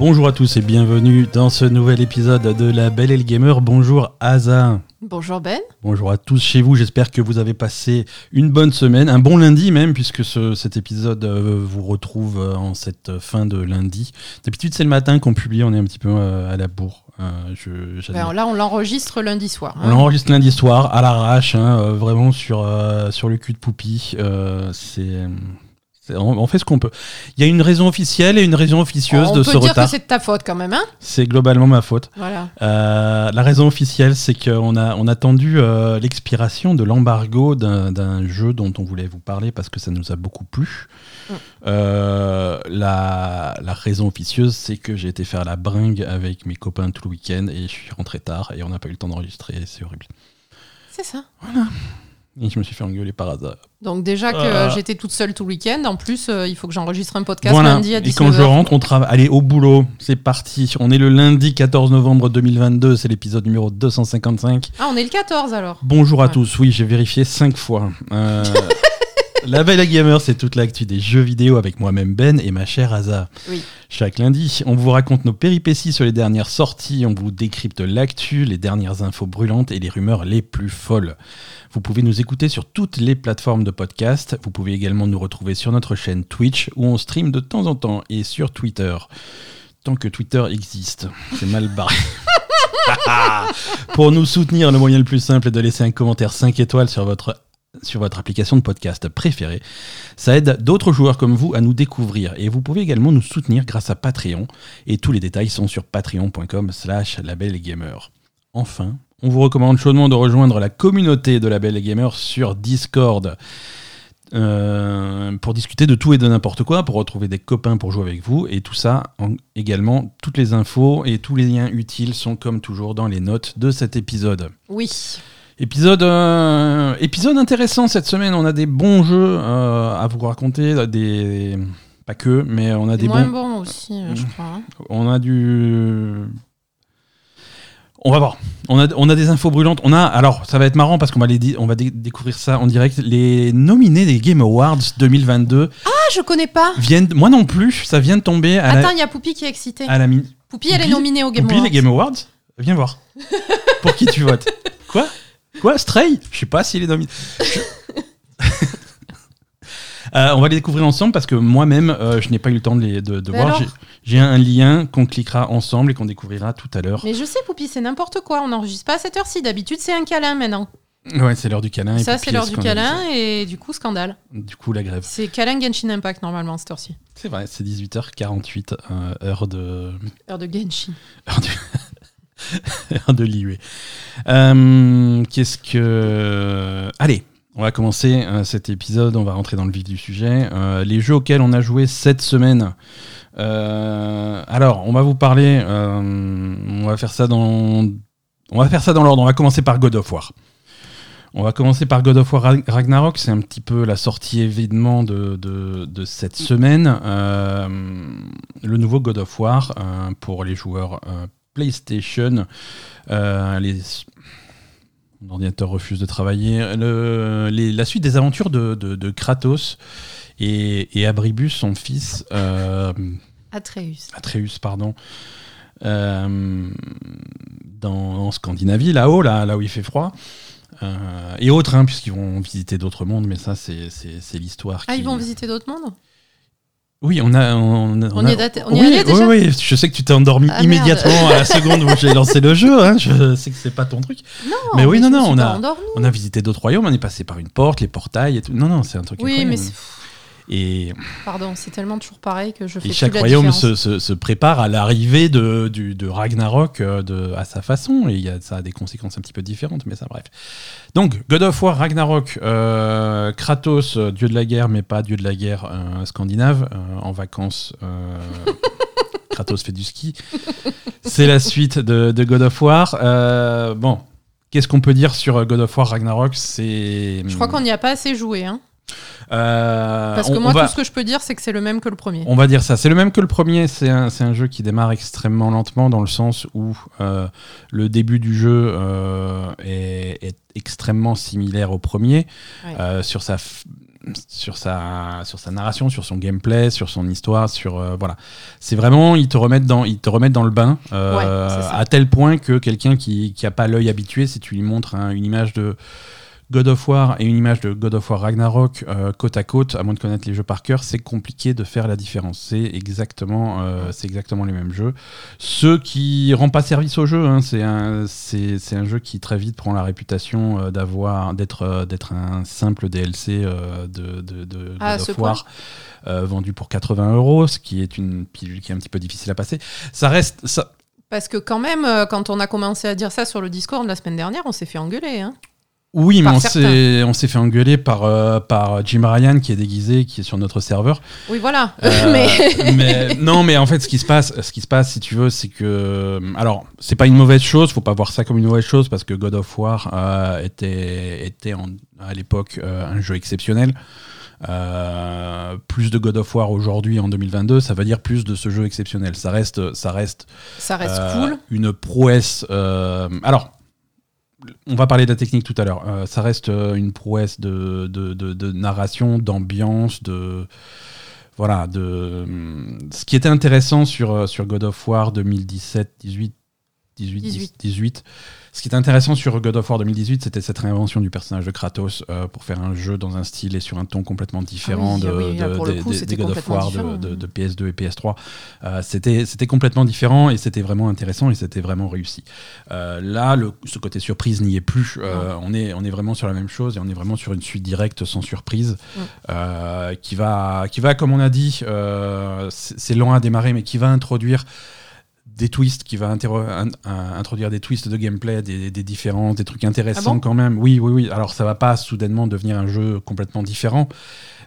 Bonjour à tous et bienvenue dans ce nouvel épisode de La Belle et le Gamer. Bonjour Asa. Bonjour Ben. Bonjour à tous chez vous. J'espère que vous avez passé une bonne semaine, un bon lundi même, puisque ce- cet épisode euh, vous retrouve euh, en cette fin de lundi. D'habitude, c'est le matin qu'on publie. On est un petit peu euh, à la bourre. Euh, je- j'admets. Ben, là, on l'enregistre lundi soir. hein. On l'enregistre lundi soir à l'arrache, hein, vraiment sur, euh, sur le cul de Poupie. Euh, c'est- on, on fait ce qu'on peut. Il y a une raison officielle et une raison officieuse on de peut ce dire retard. que c'est de ta faute quand même, hein? C'est globalement ma faute. Voilà. Euh, la raison officielle, c'est qu'on a, on a attendu euh, l'expiration de l'embargo d'un, jeu dont on voulait vous parler parce que ça nous a beaucoup plu. Mm. Euh, la, la raison officieuse, c'est que j'ai été faire la bringue avec mes copains tout le week-end et je suis rentré tard et on n'a pas eu le temps d'enregistrer. C'est horrible. C'est ça. Et je me suis fait engueuler par hasard. Donc déjà que Euh. euh, j'étais toute seule tout le week-end, en plus, euh, il faut que j'enregistre un podcast Voilà. lundi à Et 19h. quand je rentre, on travaille. Allez, au boulot, c'est parti. On est le lundi 14 novembre 2022, c'est l'épisode numéro 255. Ah, on est le 14 alors. Bonjour à tous. Oui, j'ai vérifié cinq fois. Euh, La Belle Gamer, c'est toute l'actu des jeux vidéo avec moi-même Ben et ma chère Asa. Oui. Chaque lundi, on vous raconte nos péripéties sur les dernières sorties, on vous décrypte l'actu, les dernières infos brûlantes et les rumeurs les plus folles. Vous pouvez nous écouter sur toutes les plateformes de podcast. Vous pouvez également nous retrouver sur notre chaîne Twitch où on stream de temps en temps et sur Twitter. Tant que Twitter existe, c'est mal barré. Pour nous soutenir, le moyen le plus simple est de laisser un commentaire 5 étoiles sur votre, sur votre application de podcast préférée. Ça aide d'autres joueurs comme vous à nous découvrir. Et vous pouvez également nous soutenir grâce à Patreon. Et tous les détails sont sur patreon.com slash labelgamer. Enfin, on vous recommande chaudement de rejoindre la communauté de Label Gamer sur Discord. euh, pour discuter de tout et de n'importe quoi, pour retrouver des copains pour jouer avec vous, et tout ça en- également, toutes les infos et tous les liens utiles sont comme toujours dans les notes de cet épisode. Oui. Épisode, euh, épisode intéressant cette semaine. On a des bons jeux euh, à vous raconter, des pas que, mais on a Des des moins bons. bon aussi, euh, je crois. hein. On a du. On va voir. On a, on a des infos brûlantes. On a, alors, ça va être marrant parce qu'on va, les on va dé- découvrir ça en direct. Les nominés des Game Awards 2022 Ah, je connais pas. viennent. Moi non plus, ça vient de tomber à Attends, la, il y a Poupie qui est excitée. à la mi- Poupie, elle est Poupie nominée au Game Poupie, Awards. les Game Awards Viens voir. Pour qui tu votes? Quoi? Quoi Stray? Je sais pas s'il est. Je- Euh, on va les découvrir ensemble parce que moi-même, euh, je n'ai pas eu le temps de, les, de, voir. J'ai- un lien qu'on cliquera ensemble et qu'on découvrira tout à l'heure. Mais je sais, Poupie, c'est n'importe quoi. On n'enregistre pas à cette heure-ci. D'habitude, c'est un câlin maintenant. Ouais, c'est l'heure du câlin. Ça, c'est l'heure du câlin et du coup, scandale. Du coup, la grève. C'est câlin Genshin Impact normalement cette heure-ci. C'est vrai, c'est 18h48, euh, heure de. Heure de Genshin. Heure de, heure de l'IUE. Euh, Qu'est-ce que. Allez, on va commencer euh, cet épisode, on va rentrer dans le vif du sujet. Euh, les jeux auxquels on a joué cette semaine. Euh, alors, on va vous parler. euh, on va faire ça dans. L'ordre. On va commencer par God of War. On va commencer par God of War Rag- Ragnarok. C'est un petit peu la sortie évidemment de, cette semaine. Euh, le nouveau God of War euh, pour les joueurs euh, PlayStation. Euh, les... Mon ordinateur refuse de travailler. Le- les- la suite des aventures de, de- de Kratos et, et Abribus, son fils, euh, Atreus. Atreus, pardon, euh, dans, en Scandinavie, là-haut, là, là où il fait froid. Euh, et autres, hein, puisqu'ils vont visiter d'autres mondes, mais ça, c'est l'histoire. Ah, qui- ils vont visiter d'autres mondes? Oui, on a. On, On a- y y oui, allait déjà oui, oui, je sais que tu t'es endormi Ah, immédiatement à la seconde où j'ai lancé le jeu. hein, je sais que c'est pas ton truc. Non, Mais oui, non, non, on a-. On a visité d'autres royaumes, on est passé par une porte, les portails et tout. Non, non, c'est un truc Oui, incroyable. mais c'est- Et, pardon, c'est tellement toujours pareil que je fais et chaque royaume se, se- se prépare à l'arrivée de, du- de Ragnarok euh, de, à sa façon. Et il y a, ça a des conséquences un petit peu différentes, mais ça, bref. Donc, God of War, Ragnarok, euh, Kratos, euh, dieu de la guerre, mais pas dieu de la guerre euh, scandinave, euh, en vacances. Kratos fait du ski. C'est la suite de, de God of War. Bon, qu'est-ce qu'on peut dire sur God of War Ragnarok? C'est. Je crois qu'on n'y a pas assez joué. Hein. Euh, Parce que on- moi, on va- tout ce que je peux dire, c'est que c'est le même que le premier. on va dire ça. C'est le même que le premier. C'est un, un jeu qui démarre extrêmement lentement dans le sens où euh, le début du jeu euh, est, est extrêmement similaire au premier. Ouais. Sur sa sur sa, sur sa narration, sur son gameplay, sur son histoire, sur euh, voilà. C'est vraiment, ils te remettent dans, ils te remettent dans le bain euh, Ouais, à tel point que quelqu'un qui, qui a pas l'œil habitué, si tu lui montres hein, une image de God of War et une image de God of War Ragnarok euh, côte à côte, à moins de connaître les jeux par cœur, c'est compliqué de faire la différence. C'est exactement, euh, c'est exactement les mêmes jeux. Ce qui rend pas service au jeu, hein, c'est un, c'est, c'est un jeu qui très vite prend la réputation euh, d'avoir, d'être, d'être un simple DLC de, de, de Ah, God of War. vendu pour 80 euros, ce qui est une pilule qui est un petit peu difficile à passer. Ça reste, ça, Parce que quand même, quand on a commencé à dire ça sur le Discord la semaine dernière, on s'est fait engueuler. Hein. Oui, mais Par on s'est, on s'est fait engueuler par, euh, par Jim Ryan qui est déguisé, qui est sur notre serveur. Oui, voilà. Euh, mais mais- non, mais en fait, ce qui se passe, ce qui se passe, si tu veux, c'est que, alors, c'est pas une mauvaise chose. Faut pas voir ça comme une mauvaise chose parce que God of War euh, était, était en- à l'époque euh, un jeu exceptionnel. Euh, plus de God of War aujourd'hui en 2022, ça veut dire plus de ce jeu exceptionnel. Ça reste, ça reste ça reste euh, cool. Une prouesse. euh, alors, on va parler de la technique tout à l'heure. Euh, ça reste euh, une prouesse de, de, de- de narration, d'ambiance, de. Voilà, de. Ce qui était intéressant sur, euh, sur God of War 2017, 18, 18, 18. 18. Ce qui était intéressant sur God of War 2018, c'était cette réinvention du personnage de Kratos euh, pour faire un jeu dans un style et sur un ton complètement différent Ah oui, de, oui, là, de- pour le des- coup, God of War de, de PS2 et PS3. Euh, c'était complètement différent et c'était vraiment intéressant et c'était vraiment réussi. Euh, là, le, ce côté surprise n'y est plus. Euh, on, est, on est vraiment sur la même chose et on est vraiment sur une suite directe sans surprise qui, va, qui va, comme on a dit, c'est c'est lent à démarrer, mais qui va introduire des twists, qui va introduire des twists de gameplay, des, des différences, des trucs intéressants Ah bon quand même. Oui, oui, oui. Alors ça va pas soudainement devenir un jeu complètement différent,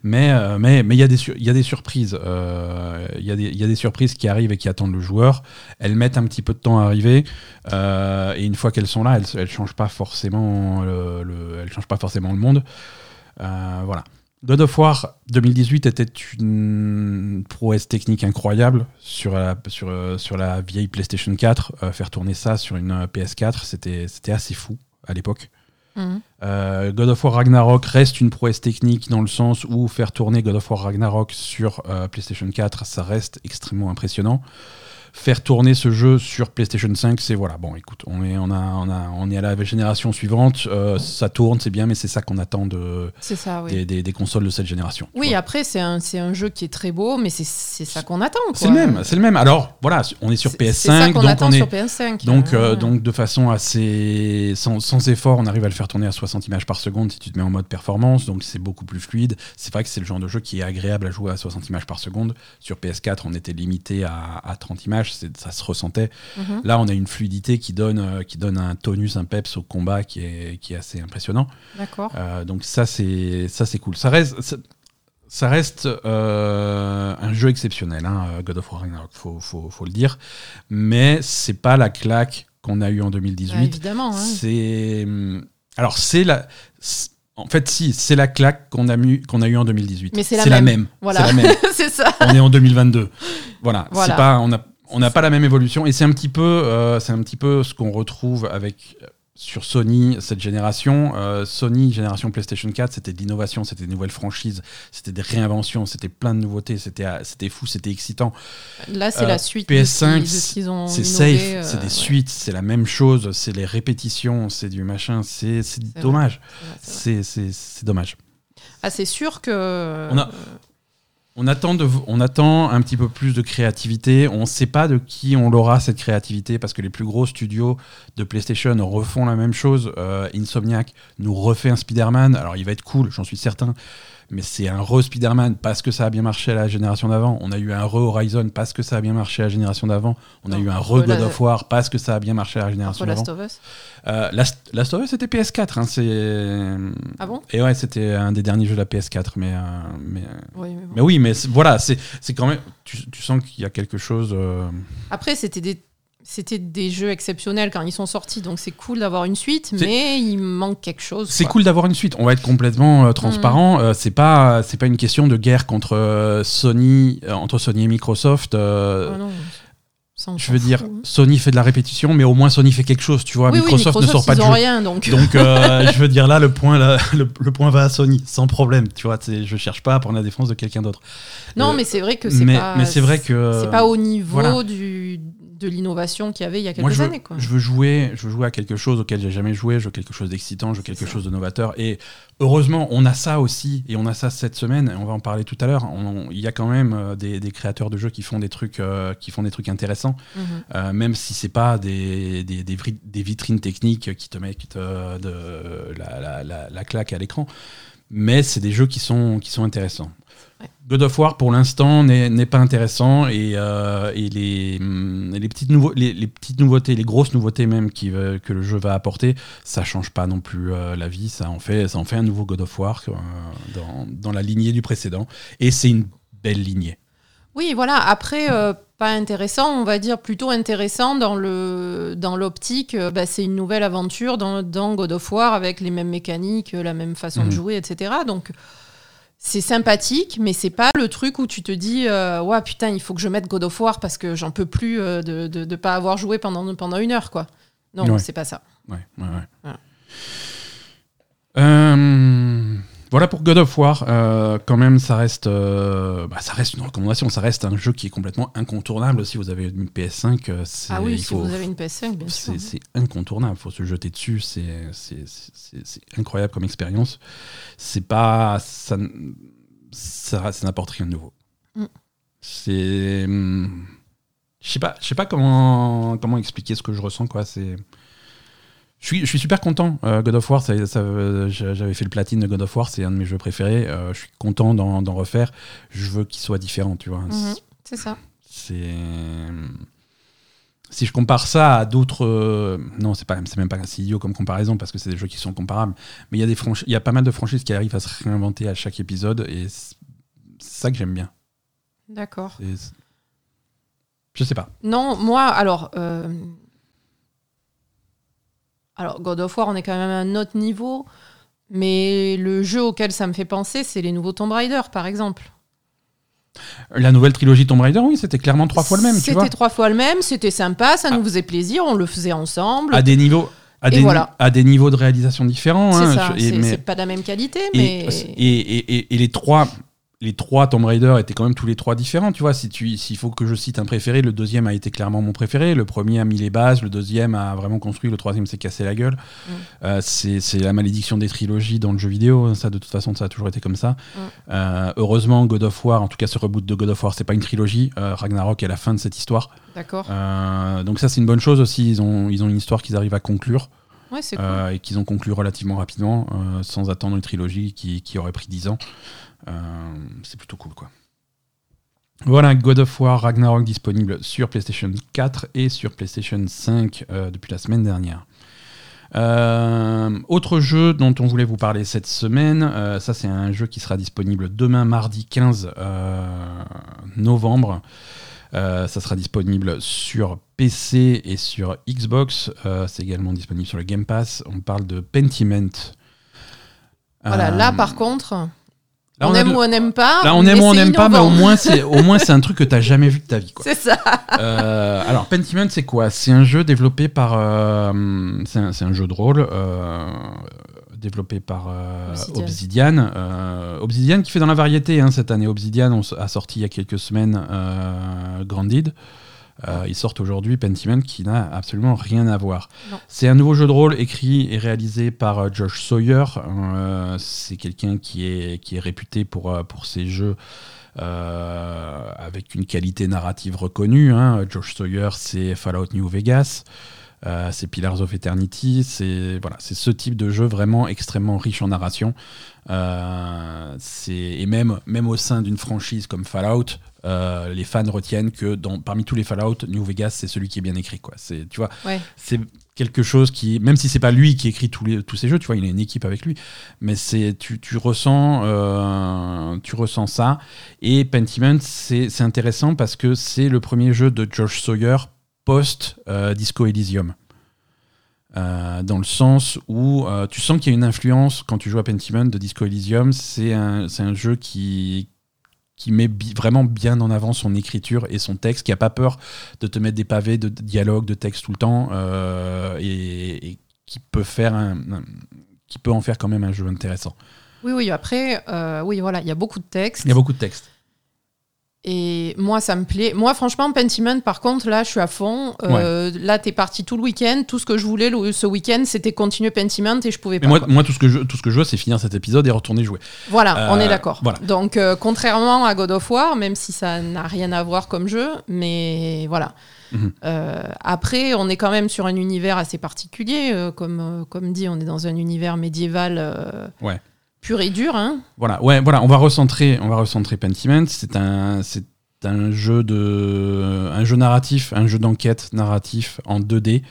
mais euh, mais mais il y a des sur- il y a des surprises. Euh, Il y a des il y a des surprises qui arrivent et qui attendent le joueur. Elles mettent un petit peu de temps à arriver euh, et une fois qu'elles sont là, elles elles changent pas forcément le, le- elles changent pas forcément le monde. Voilà. God of War 2018 était une prouesse technique incroyable sur la, sur, euh, sur la vieille PlayStation 4. Euh, faire tourner ça sur une euh, PS4, c'était assez fou à l'époque. Mhm. Euh, God of War Ragnarok reste une prouesse technique dans le sens où faire tourner God of War Ragnarok sur euh, PlayStation 4, ça reste extrêmement impressionnant. Faire tourner ce jeu sur PlayStation 5, c'est voilà, bon, écoute, on est, on a, on a, on est à la génération suivante, euh, ça tourne, c'est bien, mais c'est ça qu'on attend de, C'est ça, oui. des, des- des consoles de cette génération. Oui, vois. après, c'est un, un jeu qui est très beau, mais c'est ça qu'on attend. c'est le même, c'est le même. Alors voilà, on est sur C'est- C'est ça PS5, qu'on donc attend on est, sur PS5. Donc, euh, Ouais. donc de façon assez sans, sans effort, on arrive à le faire tourner à 60 images par seconde si tu te mets en mode performance, donc c'est beaucoup plus fluide. C'est vrai que c'est le genre de jeu qui est agréable à jouer à 60 images par seconde. Sur PS4, on était limité à, à 30 images, ça se ressentait. Mhm. Là, on a une fluidité qui donne, euh, qui donne un tonus, un peps au combat qui est, qui est assez impressionnant. D'accord. Euh, donc ça, c'est ça, c'est cool. Ça reste, ça, ça reste euh, un jeu exceptionnel, hein, God of War Ragnarok, faut, faut, faut le dire. Mais c'est pas la claque qu'on a eue en 2018. Ouais, évidemment. hein. c'est hum, alors c'est la. En fait, si, c'est la claque qu'on a, qu'on a eue en 2018. Mais c'est la même. Voilà. C'est la même. c'est ça. on est en 2022. Voilà. Voilà. C'est pas, on a, on n'a pas la même évolution et c'est un petit peu, euh, c'est un petit peu ce qu'on retrouve avec euh, sur Sony cette génération. Euh, Sony génération PlayStation 4, c'était de l'innovation, c'était des nouvelles franchises, c'était des réinventions, c'était plein de nouveautés, c'était, c'était fou, c'était excitant. Là, c'est Euh, la suite PS5, de ce qu'ils- de ce qu'ils ont C'est safe, c'est des ouais. suites, c'est la même chose, c'est les répétitions, c'est du machin, c'est, dommage. C'est dommage. Ah, c'est sûr que. On a- On attend, on attend un petit peu plus de créativité. On ne sait pas de qui on l'aura cette créativité parce que les plus gros studios de PlayStation refont la même chose. Euh, Insomniac nous refait un Spider-Man. Alors il va être cool, j'en suis certain. Mais c'est un re-Spider-Man parce que ça a bien marché à la génération d'avant. On a eu un re-Horizon parce que ça a bien marché à la génération d'avant. On a eu un re- la- of War parce que ça a bien marché à la génération d'avant. Last of Us. Euh, Last, Last of Us c'était PS4. Hein, c'est... Ah bon? Et ouais, c'était un des derniers jeux de la PS4. Mais, euh, mais, euh, Oui, mais bon. mais oui, mais voilà, c'est c'est quand même. Tu, tu sens qu'il y a quelque chose. euh, Après, c'était des. C'était des jeux exceptionnels quand ils sont sortis, donc c'est cool d'avoir une suite, mais il manque quelque chose. C'est cool d'avoir une suite. On va être complètement euh, transparent. Euh, c'est pas c'est pas une question de guerre contre euh, Sony euh, entre Sony et Microsoft. Ah non. Je veux dire, hein. Sony fait de la répétition, mais au moins Sony fait quelque chose, tu vois. oui, oui, Microsoft, ne sort pas ils de jeu. rien, donc. Donc, euh, je veux dire, là, le point, là, le, le point va à Sony, sans problème. Tu vois, je cherche pas à prendre la défense de quelqu'un d'autre. non, Euh, mais c'est vrai que c'est pas. mais c'est vrai que. C'est pas au niveau voilà. du, de l'innovation qu'il y avait il y a quelques Moi, je veux, années. Quoi. je veux jouer, je veux jouer à quelque chose auquel j'ai jamais joué, je veux quelque chose d'excitant, je veux quelque chose de novateur. Et heureusement, on a ça aussi, et on a ça cette semaine. et On va en parler tout à l'heure. Il y a quand même euh, des, des créateurs de jeux qui font des trucs, euh, qui font des trucs intéressants, Mhm. euh, même si c'est pas des, vitrines techniques qui te mettent de la, la- la- la claque à l'écran. Mais c'est des jeux qui sont, qui sont intéressants. God of War, pour l'instant, n'est pas intéressant. Et, euh, et les, hum, les, petites nouveau- les, les petites nouveautés, les grosses nouveautés même qui, euh, que le jeu va apporter, ça change pas non plus euh, la vie. Ça en, fait, ça en fait un nouveau God of War dans, dans la lignée du précédent. Et c'est une belle lignée. Oui, voilà. Après, pas intéressant, on va dire plutôt intéressant dans l'optique. bah, c'est une nouvelle aventure dans, dans God of War avec les mêmes mécaniques, la même façon de jouer, etc. Donc c'est sympathique, mais c'est pas le truc où tu te dis euh, ouais putain il faut que je mette God of War parce que j'en peux plus euh, de, de de pas avoir joué pendant pendant une heure quoi. Non, Ouais. c'est pas ça. Ouais, ouais, ouais. Voilà. Euh, voilà pour God of War. Euh, quand même, ça reste, euh, bah, ça reste une recommandation. Ça reste un jeu qui est complètement incontournable. Si vous avez une PS5, euh, c'est Ah oui, il si faut- vous avez une PS5, bien sûr. c'est incontournable. Il faut se jeter dessus. C'est c'est- c'est- c'est incroyable comme expérience. C'est pas ça, ça, ça n'apporte rien de nouveau. Mm. C'est hum, je sais pas, je sais pas comment comment expliquer ce que je ressens quoi. C'est je suis, je suis super content. Euh, God of War, ça- ça, euh, j'a- j'avais fait le platine de God of War, c'est un de mes jeux préférés. Euh, je suis content d'en refaire. Je veux qu'il soit différent, tu vois. Mhm, C'est ça. C'est si je compare ça à d'autres, euh, non, c'est pas, c'est même pas si idiot comme comparaison parce que c'est des jeux qui sont comparables. Mais il y a des franchi- y a pas mal de franchises qui arrivent à se réinventer à chaque épisode et c'est ça que j'aime bien. D'accord. Je sais pas. Non, moi, alors. Alors, God of War, on est quand même à un autre niveau. Mais le jeu auquel ça me fait penser, c'est les nouveaux Tomb Raider, par exemple. La nouvelle trilogie Tomb Raider, oui, c'était clairement trois fois le même. C'était trois fois le même, c'était sympa, ça Ah. nous faisait plaisir, on le faisait ensemble. À des niveaux, à des, voilà. à des niveaux de réalisation différents. c'est hein, pas de la même qualité, Et, mais. et, et- et- et les trois, les trois Tomb Raider étaient quand même tous les trois différents. Tu vois, si tu, s'il faut que je cite un préféré, le deuxième a été clairement mon préféré. Le premier a mis les bases, le deuxième a vraiment construit, le troisième s'est cassé la gueule. Mm. Euh, c'est, la malédiction des trilogies dans le jeu vidéo. Ça, de toute façon, ça a toujours été comme ça. Mm. Euh, heureusement, God of War, en tout cas ce reboot de God of War, c'est pas une trilogie. Euh, Ragnarok est la fin de cette histoire. D'accord. Donc ça, c'est une bonne chose aussi. Ils ont, ils ont une histoire qu'ils arrivent à conclure. Ouais, c'est cool. Et qu'ils ont conclu relativement rapidement, sans attendre une trilogie qui, qui aurait pris 10 ans. Euh, c'est plutôt cool, quoi. Voilà, God of War Ragnarok disponible sur PlayStation 4 et sur PlayStation 5 euh, depuis la semaine dernière. Euh, autre jeu dont on voulait vous parler cette semaine, euh, ça c'est un jeu qui sera disponible demain mardi 15 euh, novembre. Euh, ça sera disponible sur PC et sur Xbox. Euh, c'est également disponible sur le Game Pass. On parle de Pentiment. Voilà, Euh, là par contre, là, on, aime de- ou on n'aime pas. Là, on aime ou on n'aime pas, mais au moins c'est au moins c'est un truc que t'as jamais vu de ta vie. Quoi. C'est ça. Euh, alors, Pentiment, c'est quoi? C'est un jeu développé par. euh, c'est un, c'est un jeu de rôle euh, développé par Obsidian. Obsidian. Obsidian qui fait dans la variété hein, cette année. Obsidian on a sorti il y a quelques semaines Grounded. Euh, ils sortent aujourd'hui Pentiment qui n'a absolument rien à voir. C'est un nouveau jeu de rôle écrit et réalisé par euh, Josh Sawyer. Euh, c'est quelqu'un qui est, qui est réputé pour, euh, pour ses jeux euh, avec une qualité narrative reconnue. hein. Josh Sawyer, c'est Fallout New Vegas. Euh, c'est Pillars of Eternity, c'est voilà, c'est ce type de jeu vraiment extrêmement riche en narration. Euh, et même même au sein d'une franchise comme Fallout, euh, les fans retiennent que dans, parmi tous les Fallout, New Vegas c'est celui qui est bien écrit quoi. C'est tu vois, Ouais. c'est quelque chose qui, même si c'est pas lui qui écrit tous, les, tous ces jeux, tu vois, il a une équipe avec lui, mais c'est tu, tu ressens euh, tu ressens ça. Et Pentiment, c'est intéressant parce que c'est le premier jeu de Josh Sawyer post euh, Disco Elysium. Euh, dans le sens où euh, tu sens qu'il y a une influence quand tu joues à Pentiment de Disco Elysium. C'est un, un jeu qui, qui met vraiment bien en avant son écriture et son texte, qui a pas peur de te mettre des pavés de dialogue, de texte tout le temps, et, qui peut faire un, qui peut en faire quand même un jeu intéressant. Oui, oui. Après, oui, voilà, il y a beaucoup de textes. Il y a beaucoup de textes. Et moi, ça me plaît. Moi, franchement, Pentiment, par contre, là, je suis à fond. Euh, Là, t'es parti tout le week-end. Tout ce que je voulais ce week-end, c'était continuer Pentiment et je pouvais pas. moi, moi, tout ce que je, tout ce que je veux, c'est finir cet épisode et retourner jouer. Voilà, on est euh, d'accord. Voilà. Donc, euh, contrairement à God of War, même si ça n'a rien à voir comme jeu, mais voilà. Mhm. Euh, après, on est quand même sur un univers assez particulier. comme, comme dit, on est dans un univers médiéval. ouais pur et dur. Hein. Voilà, ouais, voilà, on va recentrer, on va recentrer Pentiment. C'est un, un jeu de, un jeu narratif, un jeu d'enquête narratif en 2D.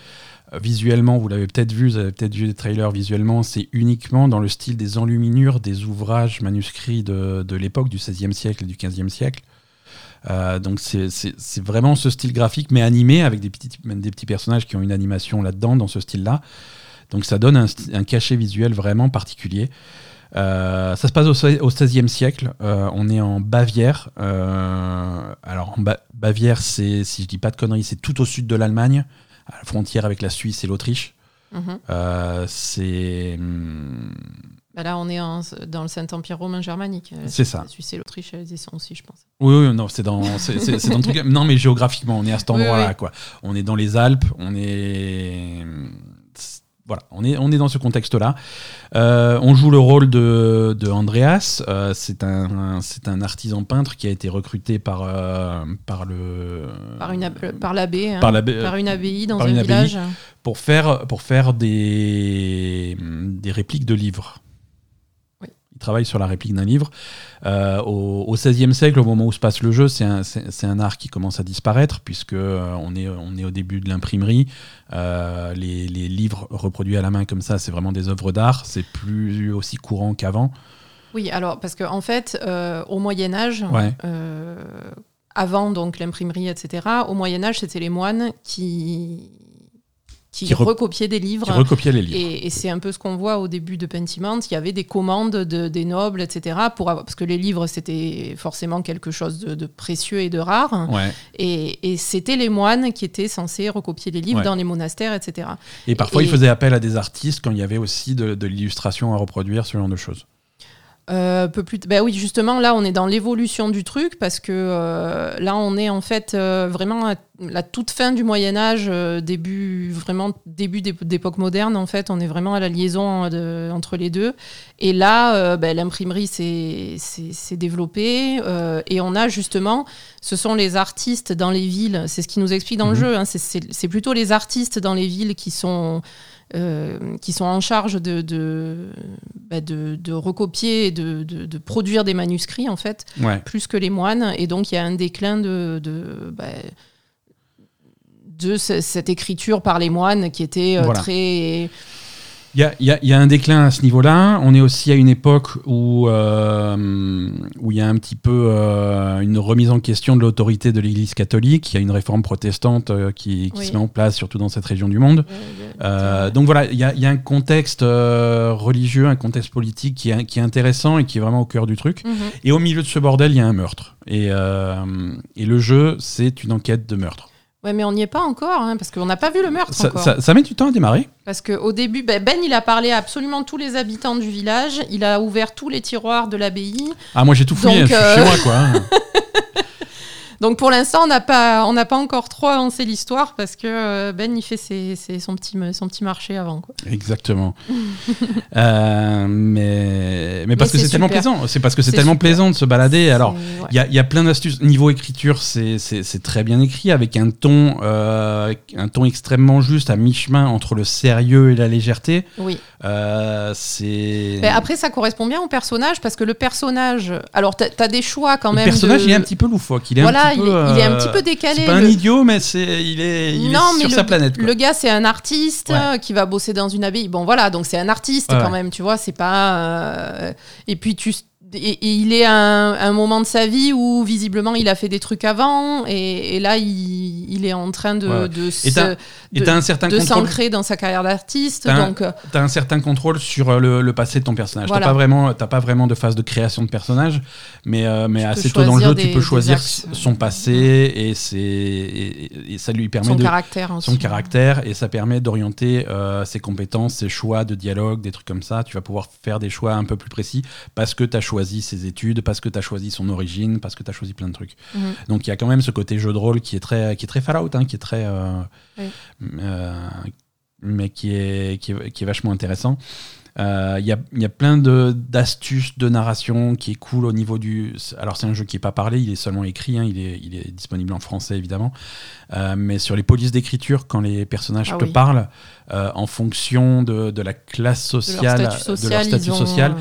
Euh, visuellement, vous l'avez peut-être vu, vous avez peut-être vu des trailers visuellement, c'est uniquement dans le style des enluminures des ouvrages manuscrits de, de l'époque, du XVIe siècle et du XVe siècle. Euh, donc c'est vraiment ce style graphique, mais animé, avec des petits, des petits personnages qui ont une animation là-dedans, dans ce style-là. Donc ça donne un, cachet visuel vraiment particulier. Euh, ça se passe au, XVIe siècle. Euh, on est en Bavière. Euh, alors, en Bavière, c'est, si je dis pas de conneries, c'est tout au sud de l'Allemagne, à la frontière avec la Suisse et l'Autriche. Mhm. c'est. Hmm, bah là, on est dans le Saint-Empire romain germanique. C'est ça. La Suisse et l'Autriche, elles y sont aussi, je pense. Oui, oui non, c'est dans, c'est, dans le truc. Non, mais géographiquement, on est à cet endroit-là, quoi. On est dans les Alpes, on est voilà, on est, on est dans ce contexte-là. Euh, on joue le rôle de, de Andreas. Euh, c'est un, c'est un artisan peintre qui a été recruté par, euh, par le par une par l'abbé, hein. par, par, une abbaye dans un village pour faire pour faire des des répliques de livres travaille sur la réplique d'un livre. Euh, au, XVIe siècle, au moment où se passe le jeu, c'est un, un, art qui commence à disparaître, puisque euh, on, est, on est au début de l'imprimerie. Euh, les, les, livres reproduits à la main comme ça, c'est vraiment des œuvres d'art. C'est plus aussi courant qu'avant. Oui, alors, parce qu'en en fait, au Moyen-Âge, avant donc l'imprimerie, etc., au Moyen-Âge, c'était les moines qui qui, recopiait des livres. les livres. Et, c'est un peu ce qu'on voit au début de Pentiment. Il y avait des commandes de, des nobles, etc. Pour parce que les livres, c'était forcément quelque chose de, précieux et de rare. Et, c'était les moines qui étaient censés recopier les livres dans les monastères, etc. Et parfois, ils faisaient appel à des artistes quand il y avait aussi de, de l'illustration à reproduire, ce genre de choses. Euh, peu plus ben oui justement là on est dans l'évolution du truc parce que euh, là on est en fait euh, vraiment à la toute fin du Moyen Âge début vraiment début d'époque moderne en fait. On est vraiment à la liaison entre les deux. Et là ben, l'imprimerie s'est développée et on a justement ce sont les artistes dans les villes. C'est ce qui nous explique dans le mhm. jeu hein, c'est plutôt les artistes dans les villes qui sont euh, qui sont en charge de, de, bah, de, recopier et de, de, produire des manuscrits, en fait, plus que les moines. Et donc, il y a un déclin de, de, bah, de cette écriture par les moines qui était euh, très il y a, un déclin à ce niveau-là. On est aussi à une époque où euh, où il y a un petit peu euh, une remise en question de l'autorité de l'Église catholique. Il y a une réforme protestante euh, qui, se met en place, surtout dans cette région du monde. donc voilà, il y a, un contexte religieux, un contexte politique qui est, qui est, intéressant et qui est vraiment au cœur du truc. Mhm. Et au milieu de ce bordel, il y a un meurtre. Et, et le jeu, c'est une enquête de meurtre. Ouais, mais on n'y est pas encore, hein, parce qu'on n'a pas vu le meurtre ça, encore. Ça, met du temps à démarrer. Parce qu'au début, ben, ben, il a parlé à absolument tous les habitants du village. Il a ouvert tous les tiroirs de l'abbaye. Ah, moi j'ai tout fouillé, je suis euh, chez moi, quoi. Donc pour l'instant, on n'a pas, on n'a pas encore trop avancé l'histoire parce que euh, Ben il fait ses, son petit, son petit marché avant. Quoi. Exactement. Euh, mais, mais parce que c'est tellement plaisant. C'est parce que c'est tellement plaisant de se balader. Alors il y, a, y, a, plein d'astuces. Niveau écriture, c'est très bien écrit avec un ton, euh, un ton extrêmement juste à mi-chemin entre le sérieux et la légèreté. Oui. c'est. après, ça correspond bien au personnage parce que le personnage. Alors, tu as, des choix quand même. Le personnage, il est un petit peu loufoque. Il est voilà, il, est, un petit peu décalé. C'est pas un idiot, mais c'est il est, il est sur sa planète. Le gars, c'est un artiste qui va bosser dans une abbaye. Bon, voilà, donc c'est un artiste quand même, tu vois. C'est pas. Euh, et puis tu et, il est à un, moment de sa vie où visiblement il a fait des trucs avant et, là il, est en train de, de, s'ancrer dans sa carrière d'artiste. Donc euh, tu as un certain contrôle sur euh, le, passé de ton personnage. Tu n'as pas vraiment pas vraiment de phase de création de personnage, mais euh, mais assez tôt dans le jeu tu peux choisir son passé et c'est et, ça lui permet son de caractère son caractère et ça permet d'orienter ses compétences, ses choix de dialogue, des trucs comme ça. Tu vas pouvoir faire des choix un peu plus précis parce que tu as choisi ses études, parce que tu as choisi son origine, parce que tu as choisi plein de trucs. Mhm. Donc il y a quand même ce côté jeu de rôle qui est très, qui est très Fallout, hein, qui est très. Euh, euh, mais qui est, qui est, qui est vachement intéressant. Euh, il y, a, y, a, plein d'astuces de, narration qui est cool au niveau du. Alors, c'est un jeu qui n'est pas parlé, il est seulement écrit, hein, il, est, il, est, disponible en français évidemment. mais sur les polices d'écriture, quand les personnages ah te parlent, en fonction de, de, la classe sociale, de leur statut social,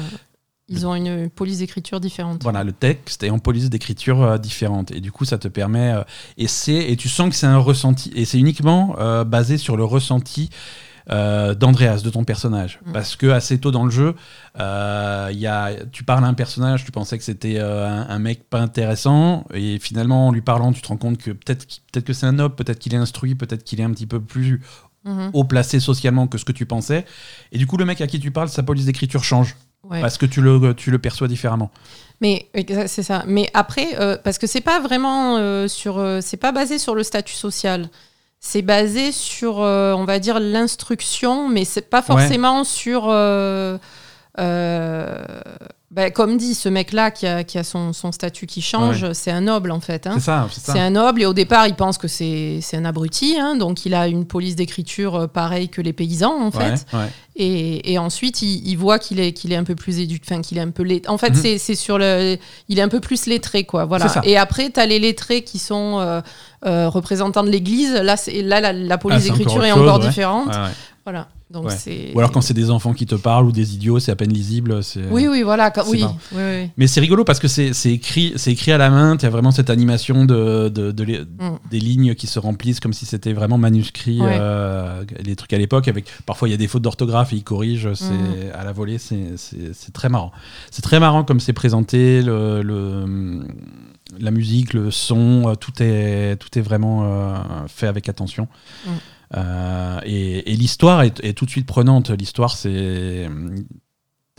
ils ont une police d'écriture différente. Voilà, le texte est en police d'écriture euh, différente. Et du coup, ça te permet. Euh, et, et tu sens que c'est un ressenti. Et c'est uniquement euh, basé sur le ressenti d'Andreas, de ton personnage. Mm. Parce que assez tôt dans le jeu, y a, tu parles à un personnage, tu pensais que c'était un, mec pas intéressant. Et finalement, en lui parlant, tu te rends compte que peut-être peut que c'est un noble, peut-être qu'il est instruit, peut-être qu'il est un petit peu plus mm-hmm. haut placé socialement que ce que tu pensais. Et du coup, le mec à qui tu parles, sa police d'écriture change. Parce que tu le, tu le perçois différemment. Mais c'est ça. Mais après, euh, parce que c'est pas vraiment euh, sur, euh, c'est pas basé sur le statut social. C'est basé sur, on va dire, l'instruction, mais c'est pas forcément sur bah, comme dit, ce mec-là qui a, qui a son, son, statut qui change, c'est un noble en fait. Hein. C'est ça, c'est un noble et au départ il pense que c'est un abruti, hein, donc il a une police d'écriture euh, pareille que les paysans en fait. Et, et, ensuite il, il voit qu'il est, qu'il est un peu plus éduqué, enfin qu'il est un peu En fait, mhm. c'est sur le. Il est un peu plus lettré quoi, voilà. Et après, tu as les lettrés qui sont euh, euh, représentants de l'église. Là, là la, la police ah, d'écriture est encore différente. Voilà. Ou alors quand c'est des enfants qui te parlent ou des idiots, c'est à peine lisible. Oui, oui, voilà. Oui, Mais c'est rigolo parce que c'est écrit, écrit à la main. Tu as vraiment cette animation de, de, mm. des lignes qui se remplissent comme si c'était vraiment manuscrit. Euh, les trucs à l'époque, avec parfois il y a des fautes d'orthographe et ils corrigent. C'est mm. à la volée, c'est très marrant. C'est très marrant comme c'est présenté. Le, la musique, le son, euh, tout est, tout est vraiment euh, fait avec attention. Mm. Euh, et, l'histoire est, tout de suite prenante. L'histoire, c'est.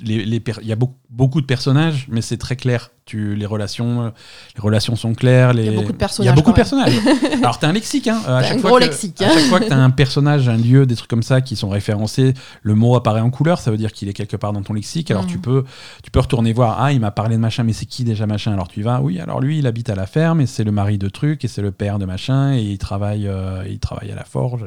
Les, il y a beaucoup, beaucoup de personnages, mais c'est très clair. Tu, les, relations, les relations sont claires. Les... Il y a beaucoup de personnages. Il y a beaucoup de personnages. Alors, tu as un lexique. Hein, à chaque un gros lexique. À chaque fois que tu as un personnage, un lieu, des trucs comme ça qui sont référencés, le mot apparaît en couleur. Ça veut dire qu'il est quelque part dans ton lexique. Alors, tu, mhm. peux, tu peux retourner voir. Ah, il m'a parlé de machin, mais c'est qui déjà machin? Alors, tu y vas. Oui, alors lui, il habite à la ferme et c'est le mari de truc et c'est le père de machin et il travaille, euh, il travaille à la forge.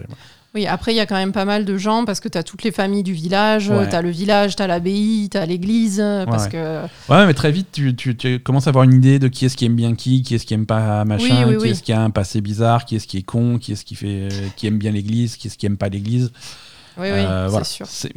Oui, après, il y a quand même pas mal de gens parce que tu as toutes les familles du village, tu as le village, tu as l'abbaye, tu as l'église. Parce ouais. que... ouais, mais très vite, tu, tu, commences à avoir une idée de qui est-ce qui aime bien qui, qui est-ce qui aime pas machin, qui est-ce qui a un passé bizarre, qui est-ce qui est con, qui est-ce qui, fait, qui aime bien l'église, qui est-ce qui aime pas l'église. Oui, oui, euh, c'est sûr. C'est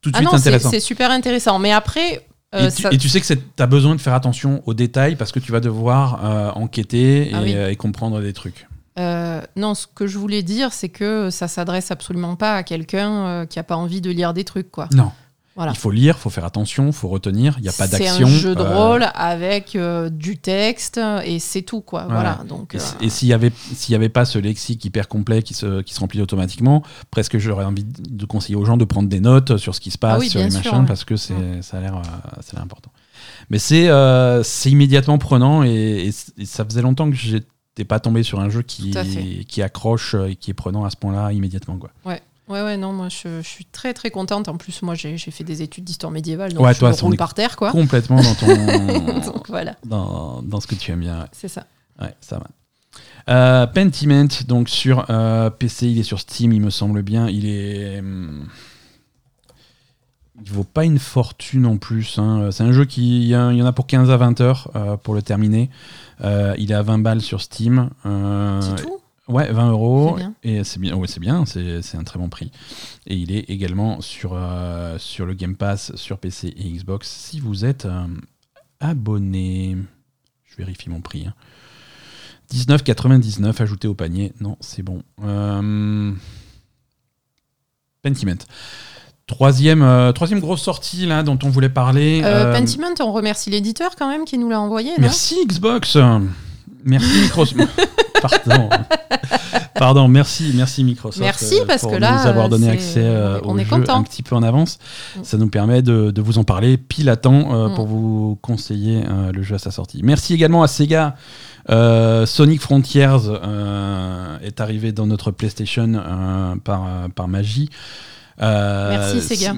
tout de ah suite non, intéressant. C'est super intéressant. Mais après. Euh, et, tu, sais que tu as besoin de faire attention aux détails parce que tu vas devoir euh, enquêter ah et comprendre des trucs. Euh, non, ce que je voulais dire, c'est que ça s'adresse absolument pas à quelqu'un euh, qui a pas envie de lire des trucs, quoi. Non. Voilà. Il faut lire, il faut faire attention, il faut retenir. Il n'y a pas d'action. C'est un jeu de euh, rôle avec du texte et c'est tout, quoi. Voilà. Donc. Et, s'il y avait, s'il y avait pas ce lexique hyper complet qui se, qui se remplit automatiquement, presque j'aurais envie de conseiller aux gens de prendre des notes sur ce qui se passe, ah sur les machins, parce que c'est, ça a l'air, important. Mais c'est, c'est immédiatement prenant et, et, ça faisait longtemps que j'ai t'es pas tombé sur un jeu qui, qui accroche et qui est prenant à ce point-là immédiatement. Quoi. Ouais. Ouais, ouais, non, moi je, je, suis très très contente. En plus, moi j'ai fait des études d'histoire médiévale, donc je me roule par terre, quoi. Complètement dans ton. donc, voilà. Dans, dans, ce que tu aimes bien. C'est ça. Ouais, ça va. Euh, Pentiment, donc sur euh, PC, il est sur Steam, il me semble bien. Il est. Hum, il vaut pas une fortune en plus. Hein. C'est un jeu qui. Il y, en a pour 15 à 20 heures euh, pour le terminer. Euh, il est à 20 balles sur Steam. Euh, c'est tout? Ouais, 20 euros. Et c'est bien, ouais, c'est bien, c'est un très bon prix. Et il est également sur, sur le Game Pass, sur PC et Xbox, si vous êtes abonné. Je vérifie mon prix. 19,99 hein. ajouté au panier. Non, c'est bon. Pentiment. Troisième, euh, troisième grosse sortie là dont on voulait parler. Euh, euh, Pentiment, on remercie l'éditeur quand même qui nous l'a envoyé. non merci Xbox. Merci Microsoft. Pardon. Pardon, merci, merci Microsoft. Merci, parce pour que là, nous avoir donné accès on au est jeu content. un petit peu en avance. Mm. Ça nous permet de, de vous en parler pile à temps euh, Mm. pour vous conseiller euh, le jeu à sa sortie. Merci également à Sega. Euh, Sonic Frontiers est arrivé dans notre PlayStation par, par magie. Euh, Merci, Sega.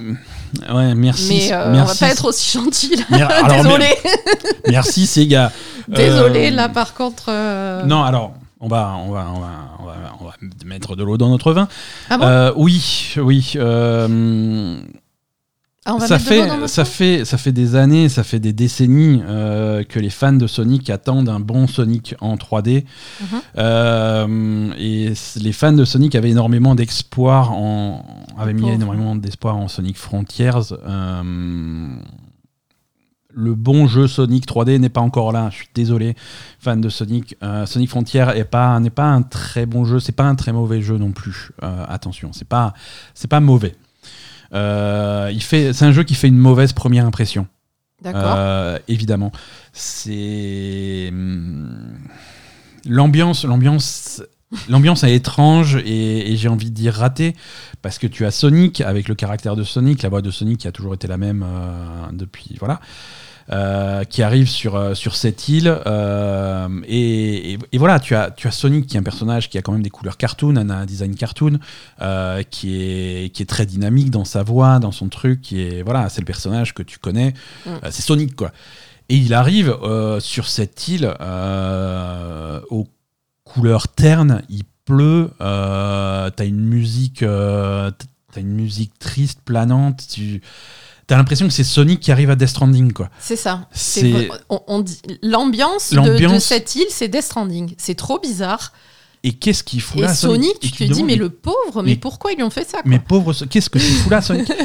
Ouais, merci. Mais euh, on va pas être aussi gentil là. Mer- alors, Désolé. Merci Sega. Désolé, Euh, là par contre. Non, alors, on va, on va, on va, on va, on va mettre de l'eau dans notre vin. Ah bon? Oui, oui. Ah, on va ça fait, ça fait, ça fait des années, ça fait des décennies euh, que les fans de Sonic attendent un bon Sonic en 3D. Mhm. Euh, et les fans de Sonic avaient énormément d'espoir en, avaient mis énormément d'espoir en Sonic Frontiers. Euh, le bon jeu Sonic 3D n'est pas encore là. Je suis désolé, fan de Sonic. Sonic Frontier n'est pas n'est pas un très bon jeu. C'est pas un très mauvais jeu non plus. Attention, c'est pas c'est pas mauvais. Euh, il fait c'est un jeu qui fait une mauvaise première impression. D'accord. Euh, évidemment, c'est hum, l'ambiance, l'ambiance, l'ambiance est étrange et, et j'ai envie de dire ratée parce que tu as Sonic avec le caractère de Sonic, la voix de Sonic qui a toujours été la même euh, depuis voilà. Euh, qui arrive sur, euh, sur cette île euh, et, et- et voilà tu as, tu as Sonic qui est un personnage qui a quand même des couleurs cartoon un, un design cartoon euh, qui, est, qui est très dynamique dans sa voix dans son truc qui est voilà c'est le personnage que tu connais Mm. c'est Sonic quoi. Et il arrive sur cette île aux couleurs ternes, il pleut, t'as une musique, t'as une musique triste, planante. Tu as l'impression que c'est Sonic qui arrive à Death Stranding quoi. C'est ça. C'est- on, l'ambiance de, L'ambiance- de cette île, c'est Death Stranding. C'est trop bizarre. Et qu'est-ce qu'il fout Et là Sonic, Et tu te dis mais le pauvre, mais, mais- pourquoi ils lui ont fait ça quoi mais pauvre, qu'est-ce que tu fous là Sonic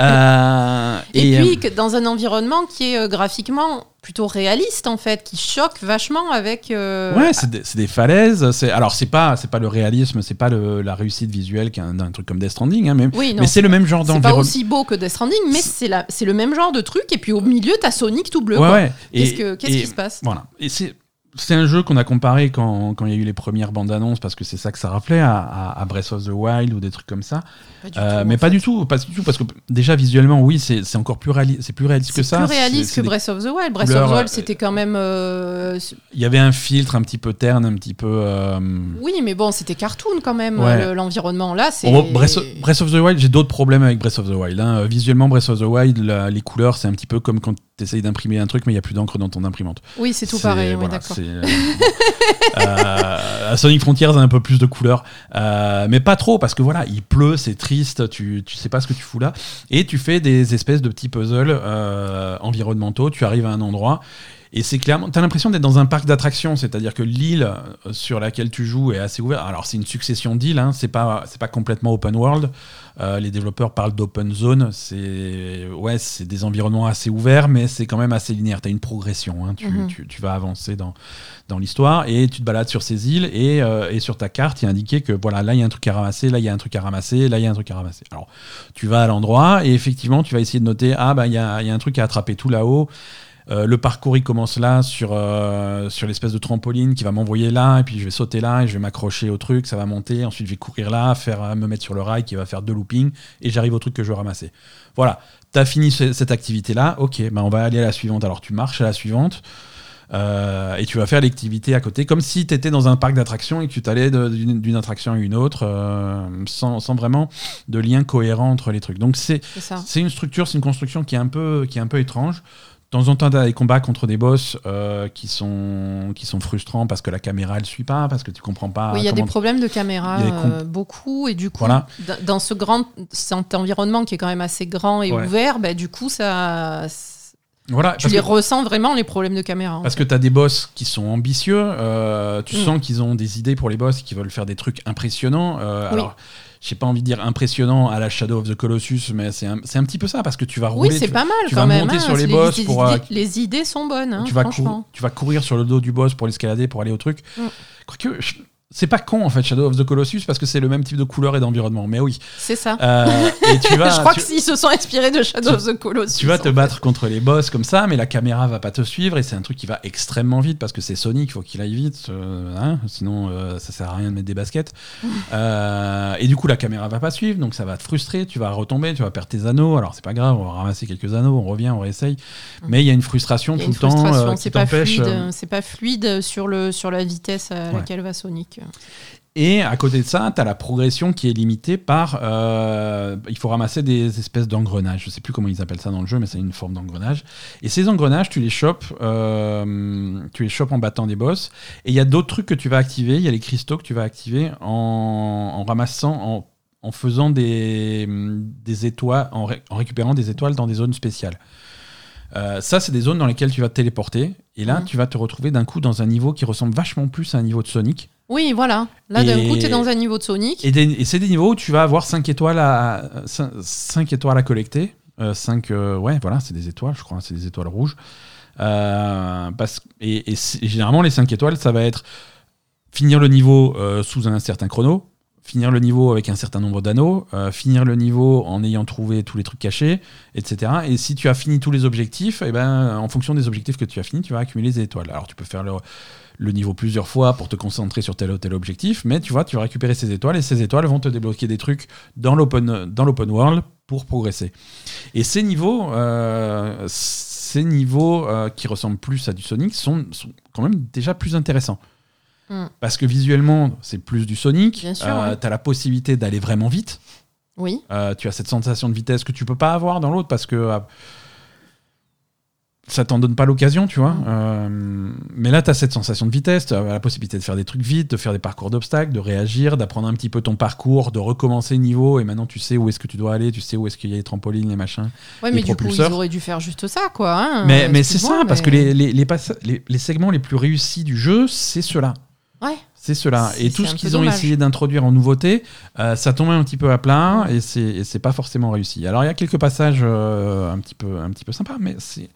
Euh, Et, euh, puis que dans un environnement qui est euh, graphiquement plutôt réaliste en fait, qui choque vachement avec. euh, Ouais, c'est des, des falaises. C'est alors c'est pas c'est pas le réalisme, c'est pas le- la réussite visuelle qu'un truc comme Death Stranding, hein, mais, Oui, non. mais c'est le même genre C'est pas d'environnement. aussi beau que Death Stranding, mais c'est le même genre de truc. Et puis au milieu, t'as Sonic tout bleu. Ouais, ouais. Qu'est-ce qui se passe Voilà. Et c'est c'est un jeu qu'on a comparé quand quand il y a eu les premières bandes annonces parce que c'est ça que ça rappelait à, à- à Breath of the Wild ou des trucs comme ça. Pas du Euh, tout, mais pas fait. du tout, pas du tout parce que déjà visuellement oui c'est encore plus réaliste, c'est plus réaliste que C'est ça. plus C'est- réaliste c'est que Breath of the Wild. Breath of the Wild, euh, c'était quand même. euh, Il y avait un filtre un petit peu terne, un petit peu. euh, Oui, mais bon, c'était cartoon quand même, Ouais. l'environnement. Là, c'est. Bon, Breath, of, Breath of the Wild, j'ai d'autres problèmes avec Breath of the Wild. hein. Visuellement, Breath of the Wild, la- les couleurs, c'est un petit peu comme quand tu essayes d'imprimer un truc, mais il n'y a plus d'encre dans ton imprimante. Oui, c'est tout pareil, oui, voilà, d'accord. c'est, euh, euh, Sonic Frontiers, a un peu plus de couleurs, Euh, mais pas trop parce que voilà, il pleut, c'est triste, tu, tu sais pas ce que tu fous là, et tu fais des espèces de petits puzzles euh, environnementaux. Tu arrives à un endroit. Et c'est clairement, t'as l'impression d'être dans un parc d'attractions, c'est-à-dire que l'île euh, sur laquelle tu joues est assez ouverte. Alors c'est une succession d'îles, hein, c'est pas c'est pas complètement open world. Euh, les développeurs parlent d'open zone. C'est ouais, c'est des environnements assez ouverts, mais c'est quand même assez linéaire. T'as une progression, hein, tu, Mhm. tu, tu vas avancer dans dans l'histoire et tu te balades sur ces îles et, euh, et sur ta carte il a indiqué que voilà là il y a un truc à ramasser, là il y a un truc à ramasser, là il y a un truc à ramasser. Alors tu vas à l'endroit et effectivement tu vas essayer de noter ah bah il y a, il y a un truc à attraper tout là-haut. Euh, le parcours il commence là sur, euh, sur l'espèce de trampoline qui va m'envoyer là et puis je vais sauter là et je vais m'accrocher au truc, ça va monter, ensuite je vais courir là, faire, euh, me mettre sur le rail qui va faire deux loopings et j'arrive au truc que je veux ramasser. Voilà, t'as fini ce- cette activité là, ok, bah on va aller à la suivante. Alors tu marches à la suivante. euh, et tu vas faire l'activité à côté, comme si tu étais dans un parc d'attractions et que tu t'allais d'une attraction à une autre, euh, sans, sans vraiment de lien cohérent entre les trucs. Donc c'est une structure, c'est une construction qui est un peu, qui est un peu étrange. Temps en temps, tu as des combats contre des boss euh, qui, sont, qui sont frustrants parce que la caméra elle suit pas, parce que tu comprends pas. oui, il y a des problèmes de caméra, euh, beaucoup, et du coup, Voilà. dans ce grand, cet environnement qui est quand même assez grand et Ouais. ouvert, bah, du coup, ça, Voilà, tu les que, ressens vraiment les problèmes de caméra. parce fait. que tu as des boss qui sont ambitieux, euh, tu Mm. sens qu'ils ont des idées pour les boss, qui veulent faire des trucs impressionnants. euh, Oui. Alors, j'ai pas envie de dire impressionnant à la Shadow of the Colossus, mais c'est un, c'est un petit peu ça, parce que tu vas oui, rouler. c'est tu- pas mal tu quand vas même. monter hein, sur les les, boss les pour, euh, idées, les idées sont bonnes, hein, tu, vas tu courir sur le dos du boss pour l'escalader, pour aller au truc. Mm. Quoique, je- c'est pas con en fait Shadow of the Colossus parce que c'est le même type de couleur et d'environnement. Mais oui. C'est ça. Euh, et tu vas, Je crois tu- que s'ils se sont inspirés de Shadow of the Colossus. tu vas te battre contre les boss comme ça, mais la caméra va pas te suivre et c'est un truc qui va extrêmement vite parce que c'est Sonic, faut qu'il aille vite, euh, hein, sinon euh, ça sert à rien de mettre des baskets. Euh, et du coup la caméra va pas suivre, donc ça va te frustrer, tu vas retomber, tu vas perdre tes anneaux. Alors c'est pas grave, on va ramasser quelques anneaux, on revient, on réessaye. Mais il y a une frustration Il y a tout le temps c'est pas fluide, c'est pas fluide sur le sur la vitesse à Ouais. laquelle va Sonic. Et à côté de ça, tu as la progression qui est limitée par. euh, il faut ramasser des espèces d'engrenages. Je sais plus comment ils appellent ça dans le jeu, mais c'est une forme d'engrenage. Et ces engrenages, tu les chopes, euh, tu les chopes en battant des boss. Et il y a d'autres trucs que tu vas activer. Il y a les cristaux que tu vas activer en, ramassant, en, faisant des, étoiles, en récupérant des étoiles dans des zones spéciales. Euh, ça, c'est des zones dans lesquelles tu vas te téléporter. Et là, Mhm. tu vas te retrouver d'un coup dans un niveau qui ressemble vachement plus à un niveau de Sonic. Oui, voilà. Là, d'un coup, tu es dans un niveau de Sonic. Et, des- et c'est des niveaux où tu vas avoir 5 étoiles à, 5, étoiles à collecter. 5, ouais, voilà, c'est des étoiles, je crois, c'est des étoiles rouges. Euh, parce, et, et généralement, les 5 étoiles, ça va être finir le niveau euh, sous un certain chrono, finir le niveau avec un certain nombre d'anneaux, euh, finir le niveau en ayant trouvé tous les trucs cachés, etc. Et si tu as fini tous les objectifs, et ben, en fonction des objectifs que tu as fini, tu vas accumuler des étoiles. Alors tu peux faire le, niveau plusieurs fois pour te concentrer sur tel ou tel objectif, mais tu vois, tu vas récupérer ces étoiles et ces étoiles vont te débloquer des trucs dans l'open dans l'open world pour progresser. Et ces niveaux, euh, ces niveaux euh, qui ressemblent plus à du Sonic sont, sont quand même déjà plus intéressants. Hmm. Parce que visuellement, c'est plus du Sonic. Bien sûr, Euh, ouais. Tu as la possibilité d'aller vraiment vite. Oui. Euh, tu as cette sensation de vitesse que tu peux pas avoir dans l'autre parce que euh, ça t'en donne pas l'occasion, tu vois. Mm. Euh, mais là, tu as cette sensation de vitesse, tu as la possibilité de faire des trucs vite, de faire des parcours d'obstacles, de réagir, d'apprendre un petit peu ton parcours, de recommencer niveau et maintenant tu sais où est-ce que tu dois aller, tu sais où est-ce qu'il y a les trampolines, les machins. Ouais, Les mais du coup, ils auraient dû faire juste ça, quoi. hein. mais mais c'est ça, parce que les, les- les segments les plus réussis du jeu, c'est ceux-là. Ouais. C'est cela. Et tout ce qu'ils ont dommage. essayé d'introduire en nouveauté, euh, ça tombait un petit peu à plat et c'est pas forcément réussi. Alors il y a quelques passages euh, un petit peu un petit peu sympas, mais c'est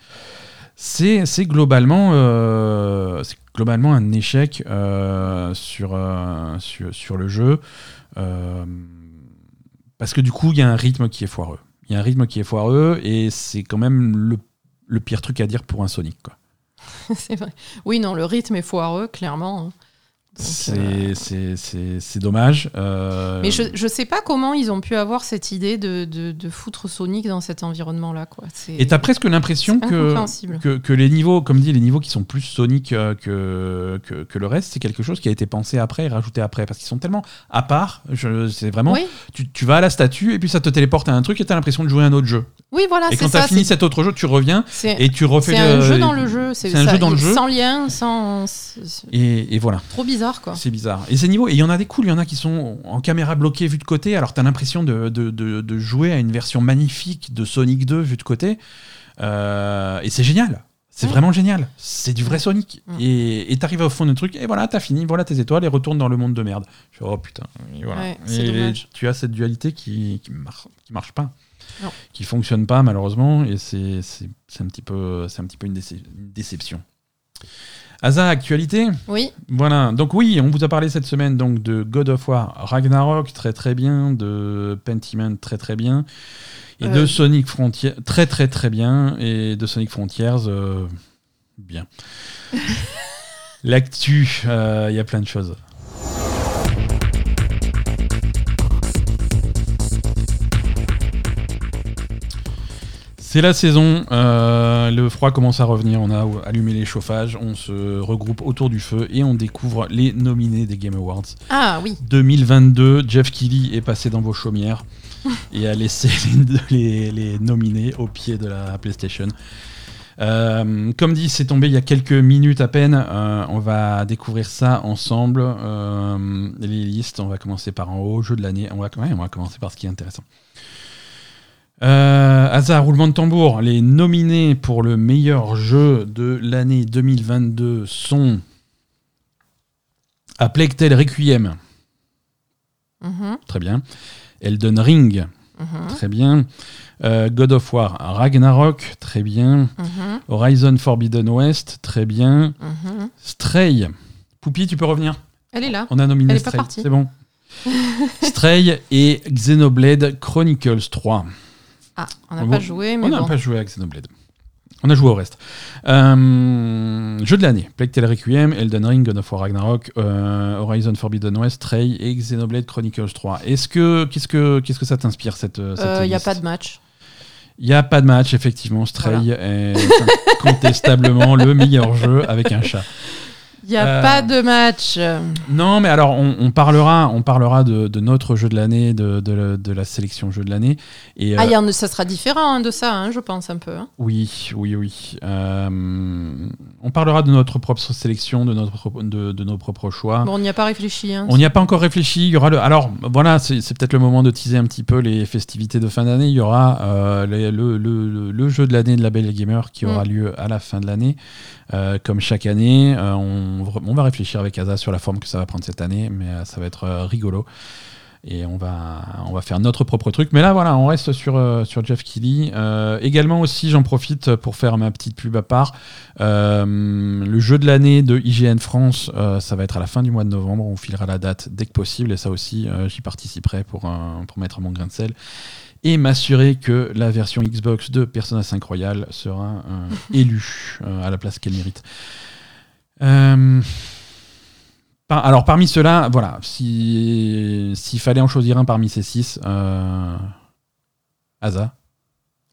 c'est globalement euh, globalement un échec euh, sur, euh, sur sur le jeu parce que du coup il y a un rythme qui est foireux. Il y a un rythme qui est foireux et c'est quand même le, le pire truc à dire pour un Sonic quoi. vrai. Oui, non, le rythme est foireux, clairement. hein. C'est dommage. euh, Mais je, je sais pas comment ils ont pu avoir cette idée de, de, de foutre Sonic dans cet environnement-là. Et t'as presque l'impression que, que, que les niveaux, comme dit, les niveaux qui sont plus Sonic euh, que, que, que le reste, c'est quelque chose qui a été pensé après et rajouté après. Parce qu'ils sont tellement à part. C'est vraiment. Oui, Tu, tu vas à la statue et puis ça te téléporte à un truc et t'as l'impression de jouer à un autre jeu. oui, voilà, et quand t'as fini cet autre jeu, tu reviens et tu refais c'est un le- jeu dans le jeu. c'est un ça- jeu dans le jeu. Sans lien, sans. Et, et voilà. Trop bizarre, quoi. C'est bizarre. Et ces niveaux, et il y en a des cools, il y en a qui sont en caméra bloquée vue de côté, alors t'as l'impression de, de, de- de jouer à une version magnifique de Sonic 2 vue de côté. Euh, et c'est génial. C'est Ouais. vraiment génial. C'est du vrai Sonic. Mm. Et t'arrives au fond du truc, et voilà, t'as fini, voilà tes étoiles, et retourne dans le monde de merde. Je fais, oh putain. Et, voilà. Ouais, Et tu as cette dualité qui, qui, marche, qui marche pas. Non. Qui fonctionne pas, malheureusement, et c'est un, petit peu- un petit peu une, déce- une déception. Asa, actualité Oui, voilà, donc oui, on vous a parlé cette semaine donc de God of War Ragnarok, très très bien, de Pentiment, très très bien, et de Euh. Sonic Frontier, très très très bien, et de Sonic Frontiers, euh, bien. L'actu, euh, il y a plein de choses. C'est la saison, euh, le froid commence à revenir, on a allumé les chauffages, on se regroupe autour du feu et on découvre les nominés des Game Awards. ah oui. 2022, Jeff Keighley est passé dans vos chaumières et a laissé les, les- les nominés au pied de la PlayStation. Euh, comme dit, c'est tombé il y a quelques minutes à peine. Euh, on va découvrir ça ensemble. Euh, les listes, on va commencer par en haut, jeu de l'année. On va, ouais, on va commencer par ce qui est intéressant. Euh, hasard, roulement de tambour. Les nominés pour le meilleur jeu de l'année 2022 sont A Plague Tale Requiem. Mhm, Très bien. Elden Ring. mhm, Très bien. Euh, God of War Ragnarok. Très bien. mhm, Horizon Forbidden West. Très bien. Stray. Poupi, tu peux revenir? Elle est là. On a nominé Elle est pas Stray, partie. c'est bon. Stray et Xenoblade Chronicles 3. Ah, on n'a pas joué, mais On n'a bon. pas joué à Xenoblade. On a joué au reste. Euh, jeu de l'année. Plague Tale Requiem, Elden Ring, God of War Ragnarok, euh, Horizon Forbidden West, Stray et Xenoblade Chronicles 3. Est-ce que qu'est-ce que qu'est-ce que ça t'inspire cette Il n'y a liste pas de match. Il n'y a pas de match effectivement. Stray est incontestablement le meilleur jeu avec un chat. Il n'y a Euh, pas de match. Non, mais alors on, on parlera, on parlera de, de notre jeu de l'année, de, de, de la sélection jeu de l'année. Et Ah, euh, y en a- ça sera différent hein, de ça, hein, je pense, un peu. hein. oui, oui, oui. Euh, on parlera de notre propre sélection, de, notre, de, nos propres choix. Bon, on n'y a pas réfléchi. On n'y a pas encore réfléchi. Il y aura le. Alors voilà, c'est peut-être le moment de teaser un petit peu les festivités de fin d'année. Il y aura euh, les- le, le- le- le jeu de l'année de la Belle Gamer qui aura Mm. lieu à la fin de l'année. Euh, comme chaque année, euh, on, va réfléchir avec Asa sur la forme que ça va prendre cette année, mais euh, ça va être rigolo. Et on va, on va faire notre propre truc. Mais là, voilà, on reste sur, sur Jeff. Euh, également aussi, j'en profite pour faire ma petite pub à part. Le jeu de l'année de IGN France, ça va être à la fin du mois de novembre. On filera la date dès que possible. Et ça aussi, j'y participerai pour, pour mettre mon grain de sel. Et m'assurer que la version Xbox de Persona 5 Royal sera euh, élue euh, à la place qu'elle mérite. Euh, par- alors parmi ceux-là, voilà, si- s'il fallait en choisir un parmi ces six, Asa.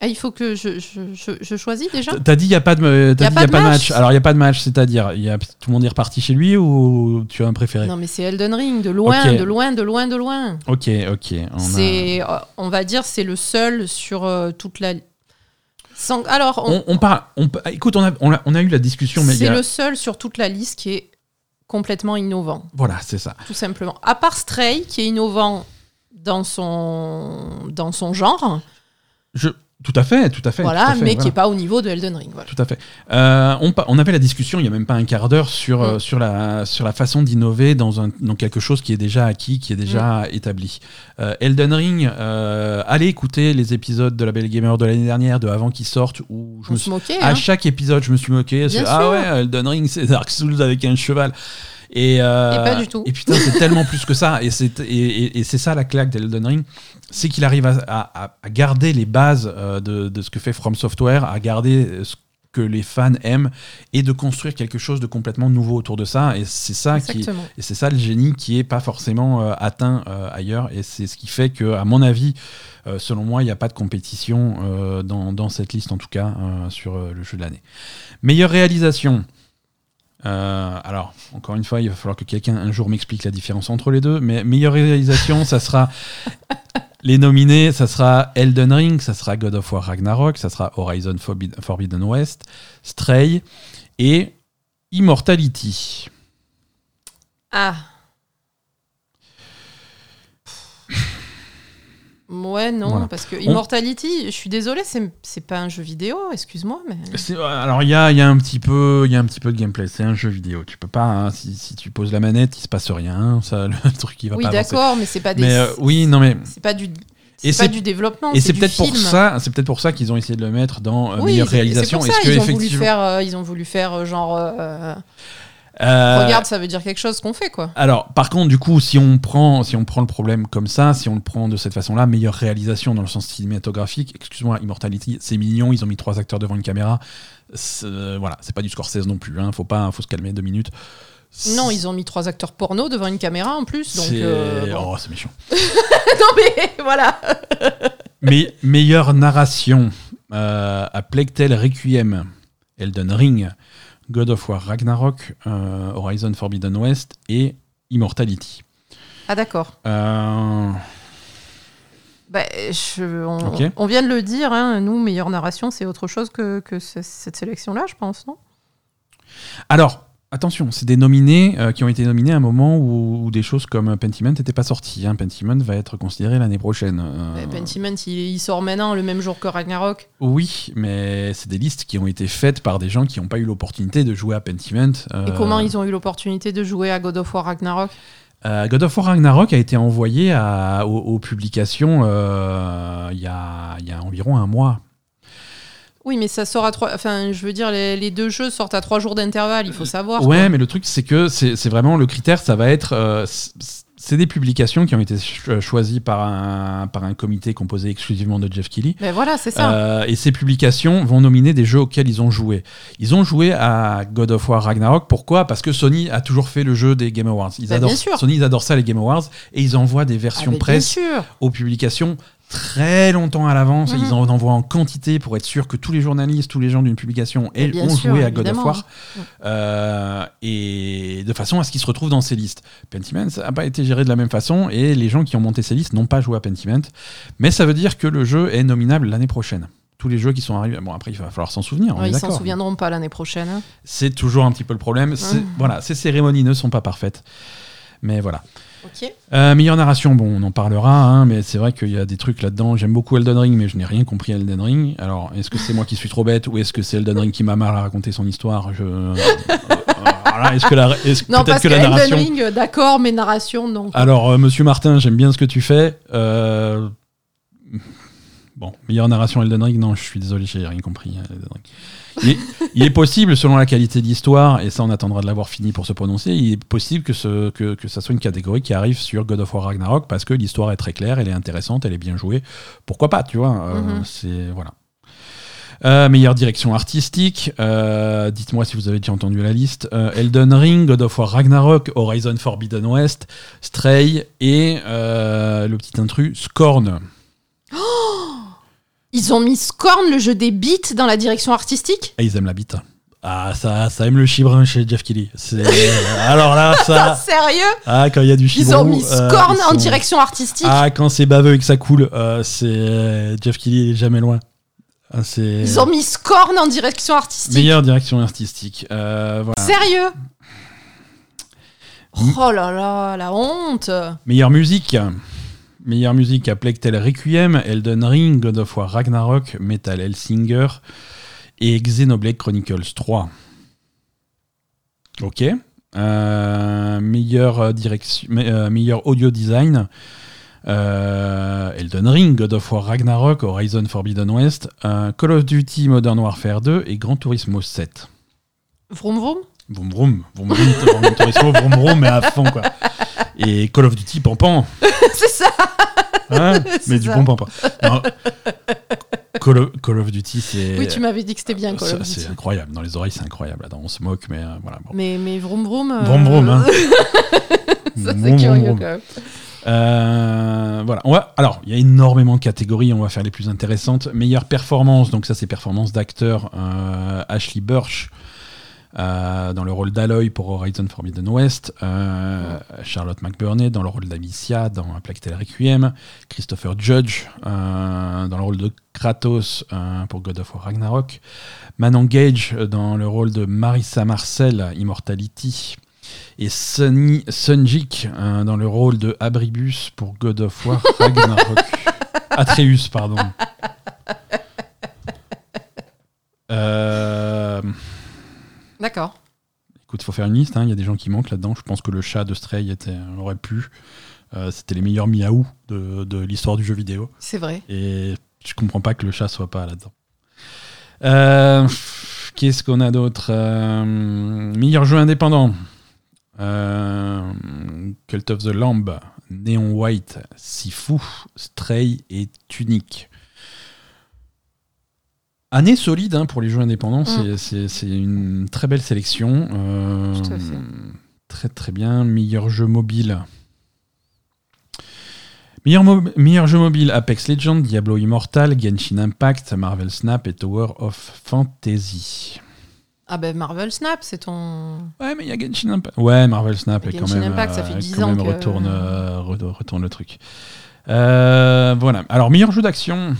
Ah, il faut que je, je, je, je choisis déjà T'as dit il n'y a pas de, t'as Y a dit, pas y a de pas match. match. Alors il n'y a pas de match, c'est-à-dire il y a, tout le monde est reparti chez lui ou tu as un préféré? Non, mais c'est Elden Ring, de loin, de loin, de loin, de loin. Ok, ok. on C'est, euh, on va dire, c'est le seul sur euh, toute la. Sans- Alors, on- On, on parle. On, écoute, on a, on, a, on a eu la discussion, mais c'est a- le seul sur toute la liste qui est complètement innovant, voilà, c'est ça. tout simplement. À part Stray, qui est innovant dans son, dans son genre, Je, tout à fait, tout à fait. voilà, à fait, mais qui n'est pas au niveau de Elden Ring. Voilà. Tout à fait. Euh, on, on avait la discussion il n'y a même pas un quart d'heure sur, euh, Mm. sur, la, sur la façon d'innover dans, un, dans quelque chose qui est déjà acquis, qui est déjà Mm. établi. Euh, Elden Ring, euh, allez écouter les épisodes de la Belle Gamer de l'année dernière, de avant qu'ils sortent, où je On me suis moquait. À hein. chaque épisode, je me suis moqué. Ah ouais, Elden Ring, c'est Dark Souls avec un cheval. Et, euh, Et pas du tout. Et putain, c'est tellement plus que ça. Et c'est, et, c'est ça la claque d'Elden Ring. C'est qu'il arrive à, à- à garder les bases euh, de, de ce que fait From Software, à garder euh, ce que les fans aiment et de construire quelque chose de complètement nouveau autour de ça. Et c'est ça qui, Exactement. et c'est ça le génie qui est pas forcément euh, atteint euh, ailleurs. Et c'est ce qui fait que, à mon avis, euh, selon moi, il n'y a pas de compétition dans, dans cette liste, en tout cas, sur le jeu de l'année. Meilleure réalisation. Euh, alors, encore une fois, il va falloir que quelqu'un un jour m'explique la différence entre les deux. Mais meilleure réalisation, ça sera les nominés, ça sera Elden Ring, ça sera God of War Ragnarok, ça sera Horizon Forbid- Forbidden West, Stray et Immortality. Ah. Ouais, non, Voilà. parce que Immortality, je suis désolée, c'est pas un jeu vidéo, excuse-moi, mais. Alors il y a, il y a un petit peu, il y a un petit peu de gameplay. C'est un jeu vidéo. Tu peux pas, hein, si, si tu poses la manette, il se passe rien. Ça, le truc il va Oui, pas avancer. d'accord, mais c'est pas des. Mais euh, oui, non mais C'est pas du. Et C'est pas c'est- du développement. et c'est peut-être pour ça, c'est peut-être pour ça qu'ils ont essayé de le mettre dans euh, Oui, meilleure réalisation. Est-ce que ils, ont voulu effectivement, faire, euh, ils ont voulu faire euh, genre. Euh, Regarde, ça veut dire quelque chose qu'on fait, quoi. Alors, par contre, du coup, si on prend, si on prend le problème comme ça, si on le prend de cette façon-là, meilleure réalisation dans le sens cinématographique. Excuse-moi, Immortality, c'est mignon. Ils ont mis trois acteurs devant une caméra. Euh, voilà, c'est pas du Scorsese non plus. Hein, faut pas, faut se calmer deux minutes. Non, ils ont mis trois acteurs porno devant une caméra en plus, donc. C'est euh, bon. oh, c'est méchant. non, mais voilà. Mais meilleure narration euh, à Tale Requiem, Elden Ring, God of War Ragnarok, euh, Horizon Forbidden West et Immortality. Ah, d'accord. Euh, Bah, je- on, vient de le dire, hein, nous, meilleure narration, c'est autre chose que, que ce- cette sélection-là, je pense, non? Alors, attention, c'est des nominés euh, qui ont été nominés à un moment où, où des choses comme Pentiment n'étaient pas sorties. Hein. Pentiment va être considéré l'année prochaine. Euh, Pentiment, il, il sort maintenant le même jour que Ragnarok. oui, mais c'est des listes qui ont été faites par des gens qui n'ont pas eu l'opportunité de jouer à Pentiment. Et comment ils ont eu l'opportunité de jouer à God of War Ragnarok? Euh, God of War Ragnarok a été envoyé à- aux, aux publications euh, il y, a, il y a environ un mois. Oui, mais ça sort à trois. Enfin, je veux dire, les, les deux jeux sortent à trois jours d'intervalle, il faut savoir. Ouais, quoi. mais le truc, c'est que c'est vraiment le critère, ça va être. euh, c'est des publications qui ont été cho- choisies par un, par un comité composé exclusivement de Jeff Keighley. Mais voilà, c'est ça. Euh, et ces publications vont nominer des jeux auxquels ils ont joué. Ils ont joué à God of War Ragnarok. Pourquoi? Parce que Sony a toujours fait le jeu des Game Awards. Ils Bah, adorent, bien sûr. Sony, ils adorent ça, les Game Awards. Et ils envoient des Ah, versions bien presse aux publications très longtemps à l'avance. Mhm. Ils en envoient en quantité pour être sûr que tous les journalistes, tous les gens d'une publication aient- ont sûr, joué à God of. War. Euh, et de façon à ce qu'ils se retrouvent dans ces listes. Pentiment n'a pas été géré de la même façon et les gens qui ont monté ces listes n'ont pas joué à Pentiment. Mais ça veut dire que le jeu est nominable l'année prochaine. Tous les jeux qui sont arrivés. Bon, après, il va falloir s'en souvenir. Ouais, ils s'en souviendront pas l'année prochaine. hein. C'est toujours un petit peu le problème. Mhm. Voilà, ces cérémonies ne sont pas parfaites. Mais voilà. Euh, meilleure narration, bon, on en parlera, hein, mais c'est vrai qu'il y a des trucs là-dedans. J'aime beaucoup Elden Ring, mais je n'ai rien compris à Elden Ring. Alors, est-ce que c'est moi qui suis trop bête ou est-ce que c'est Elden Ring qui m'a mal raconté son histoire? Je... euh, voilà, est-ce que la, Non, parce que que, la Elden. Ring, euh, d'accord, mais narration, non. Alors, euh, Monsieur Martin, j'aime bien ce que tu fais. Euh, Bon, meilleure narration Elden Ring, non, je suis désolé, j'ai rien compris. à Elden Ring. Il est, il est possible, selon la qualité de l'histoire, et ça on attendra de l'avoir fini pour se prononcer, il est possible que, ce, que, que ça soit une catégorie qui arrive sur God of War Ragnarok parce que l'histoire est très claire, elle est intéressante, elle est bien jouée. Pourquoi pas, tu vois euh, Mhm. C'est voilà. Euh, meilleure direction artistique, euh, dites-moi si vous avez déjà entendu la liste. Euh, Elden Ring, God of War Ragnarok, Horizon Forbidden West, Stray et euh, le petit intrus Scorn. Ils ont mis Scorn, le jeu des beats, dans la direction artistique Ah, ils aiment la bite. Ah, ça, ça aime le chibrin chez Jeff Kelly. C'est alors là, ça. Sérieux Ah, quand il y a du chibron. Ils ont mis euh, Scorn ils en sont- direction artistique Ah, quand c'est baveux et que ça coule, euh, c'est euh, Jeff Kelly il est jamais loin. Ah, c'est Ils ont mis Scorn en direction artistique meilleure direction artistique. Euh, voilà. Sérieux. Oh là là, la honte Meilleure musique. Meilleure musique à Tale Requiem, Elden Ring, God of War Ragnarok, Metal Hellsinger et Xenoblade Chronicles 3. Ok. Euh, meilleure, euh, direction, euh, meilleur audio design. euh, Elden Ring, God of War Ragnarok, Horizon Forbidden West, Call of Duty Modern Warfare 2 et Gran Turismo 7. Vroom vroom? Vroom vroom, vroom vroom, Gran Turismo, vroom vroom, mais à fond quoi. Et Call of Duty Pampan. C'est ça Hein mais du ça. bon pampan. Non. Call, of, Call of Duty, c'est. Oui, tu m'avais dit que c'était bien Call of Duty. C'est incroyable. Dans les oreilles, c'est incroyable. Attends, on se moque, mais euh, voilà. Bon. Mais, mais vroom vroom. euh, Vroom vroom, hein. ça, c'est curieux vroom. quand même. Euh, voilà. On va, alors, il y a énormément de catégories. On va faire les plus intéressantes. Meilleure performance. Donc, ça, c'est performance d'acteur. Ashley Burch. Euh, dans le rôle d'Aloy pour Horizon Forbidden West, euh, Charlotte McBurney dans le rôle d'Amicia dans Plague Tale Requiem, Christopher Judge euh, dans le rôle de Kratos pour God of War Ragnarok, Manon Gage dans le rôle de Marissa Marcel, Immortality, et Sunny Sunjik dans le rôle de Abribus pour God of War Ragnarok. Atreus, pardon. Euh, D'accord. écoute, il faut faire une liste, hein, il y a des gens qui manquent là-dedans. Je pense que le chat de Stray était, aurait pu. Euh, C'était les meilleurs miaou de, de l'histoire du jeu vidéo. C'est vrai. Et je comprends pas que le chat soit pas là-dedans. Euh, Qu'est-ce qu'on a d'autre Euh, Meilleur jeu indépendant. Euh, Cult of the Lamb, Neon White, Sifu, Stray et Tunic. Année solide hein, pour les jeux indépendants, Mm. c'est- une très belle sélection. Euh, Tout à fait. Très très bien. Meilleur jeu mobile. Meilleur, mo- meilleur jeu mobile Apex Legends, Diablo Immortal, Genshin Impact, Marvel Snap et Tower of Fantasy. Ah ben Marvel Snap, c'est ton. Ouais, mais il y a Genshin Impact. Ouais, Marvel Snap est quand Genshin même. Impact, ça euh, fait 10 quand ans même que- retourne, euh, re- retourne le truc. Euh, voilà. Alors, meilleur jeu d'action.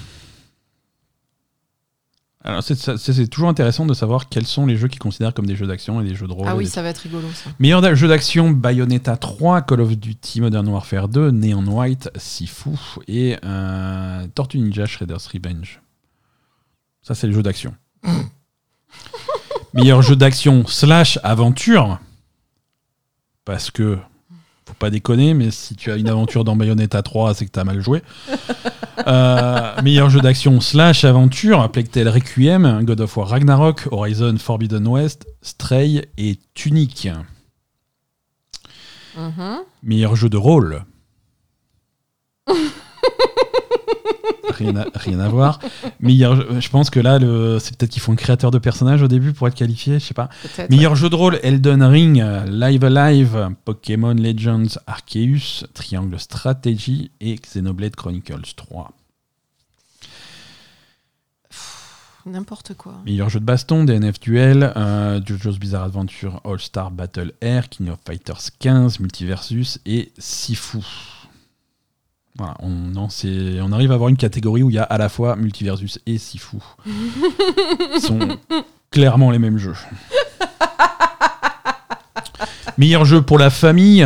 Alors, c'est- toujours intéressant de savoir quels sont les jeux qu'ils considèrent comme des jeux d'action et des jeux de rôle. Ah oui, ça va être rigolo ça. Meilleur jeu d'action, Bayonetta 3, Call of Duty Modern Warfare 2, Neon White, Sifu et euh, Tortue Ninja Shredder's Revenge. Ça, c'est le jeu d'action. Meilleur jeu d'action slash aventure. Parce que pas déconner, mais si tu as une aventure dans Bayonetta 3, c'est que tu as mal joué. Euh, meilleur jeu d'action slash aventure, Tale Requiem, God of War Ragnarok, Horizon Forbidden West, Stray et Tunic. Mhm. Meilleur jeu de rôle. rien, à, rien à voir. Je pense que là, le, c'est peut-être qu'il faut un créateur de personnage au début pour être qualifié, je sais pas. Peut-être. Meilleur jeu de rôle, Elden Ring, Live Alive, Pokémon Legends Arceus, Triangle Strategy et Xenoblade Chronicles 3. N'importe quoi. Meilleur jeu de baston, DNF Duel, euh, JoJo's Bizarre Adventure, All Star Battle Air, King of Fighters 15, Multiversus et Sifu. Voilà, on, non, on arrive à avoir une catégorie où il y a à la fois Multiversus et Sifu. Sont clairement les mêmes jeux. Meilleur jeu pour la famille.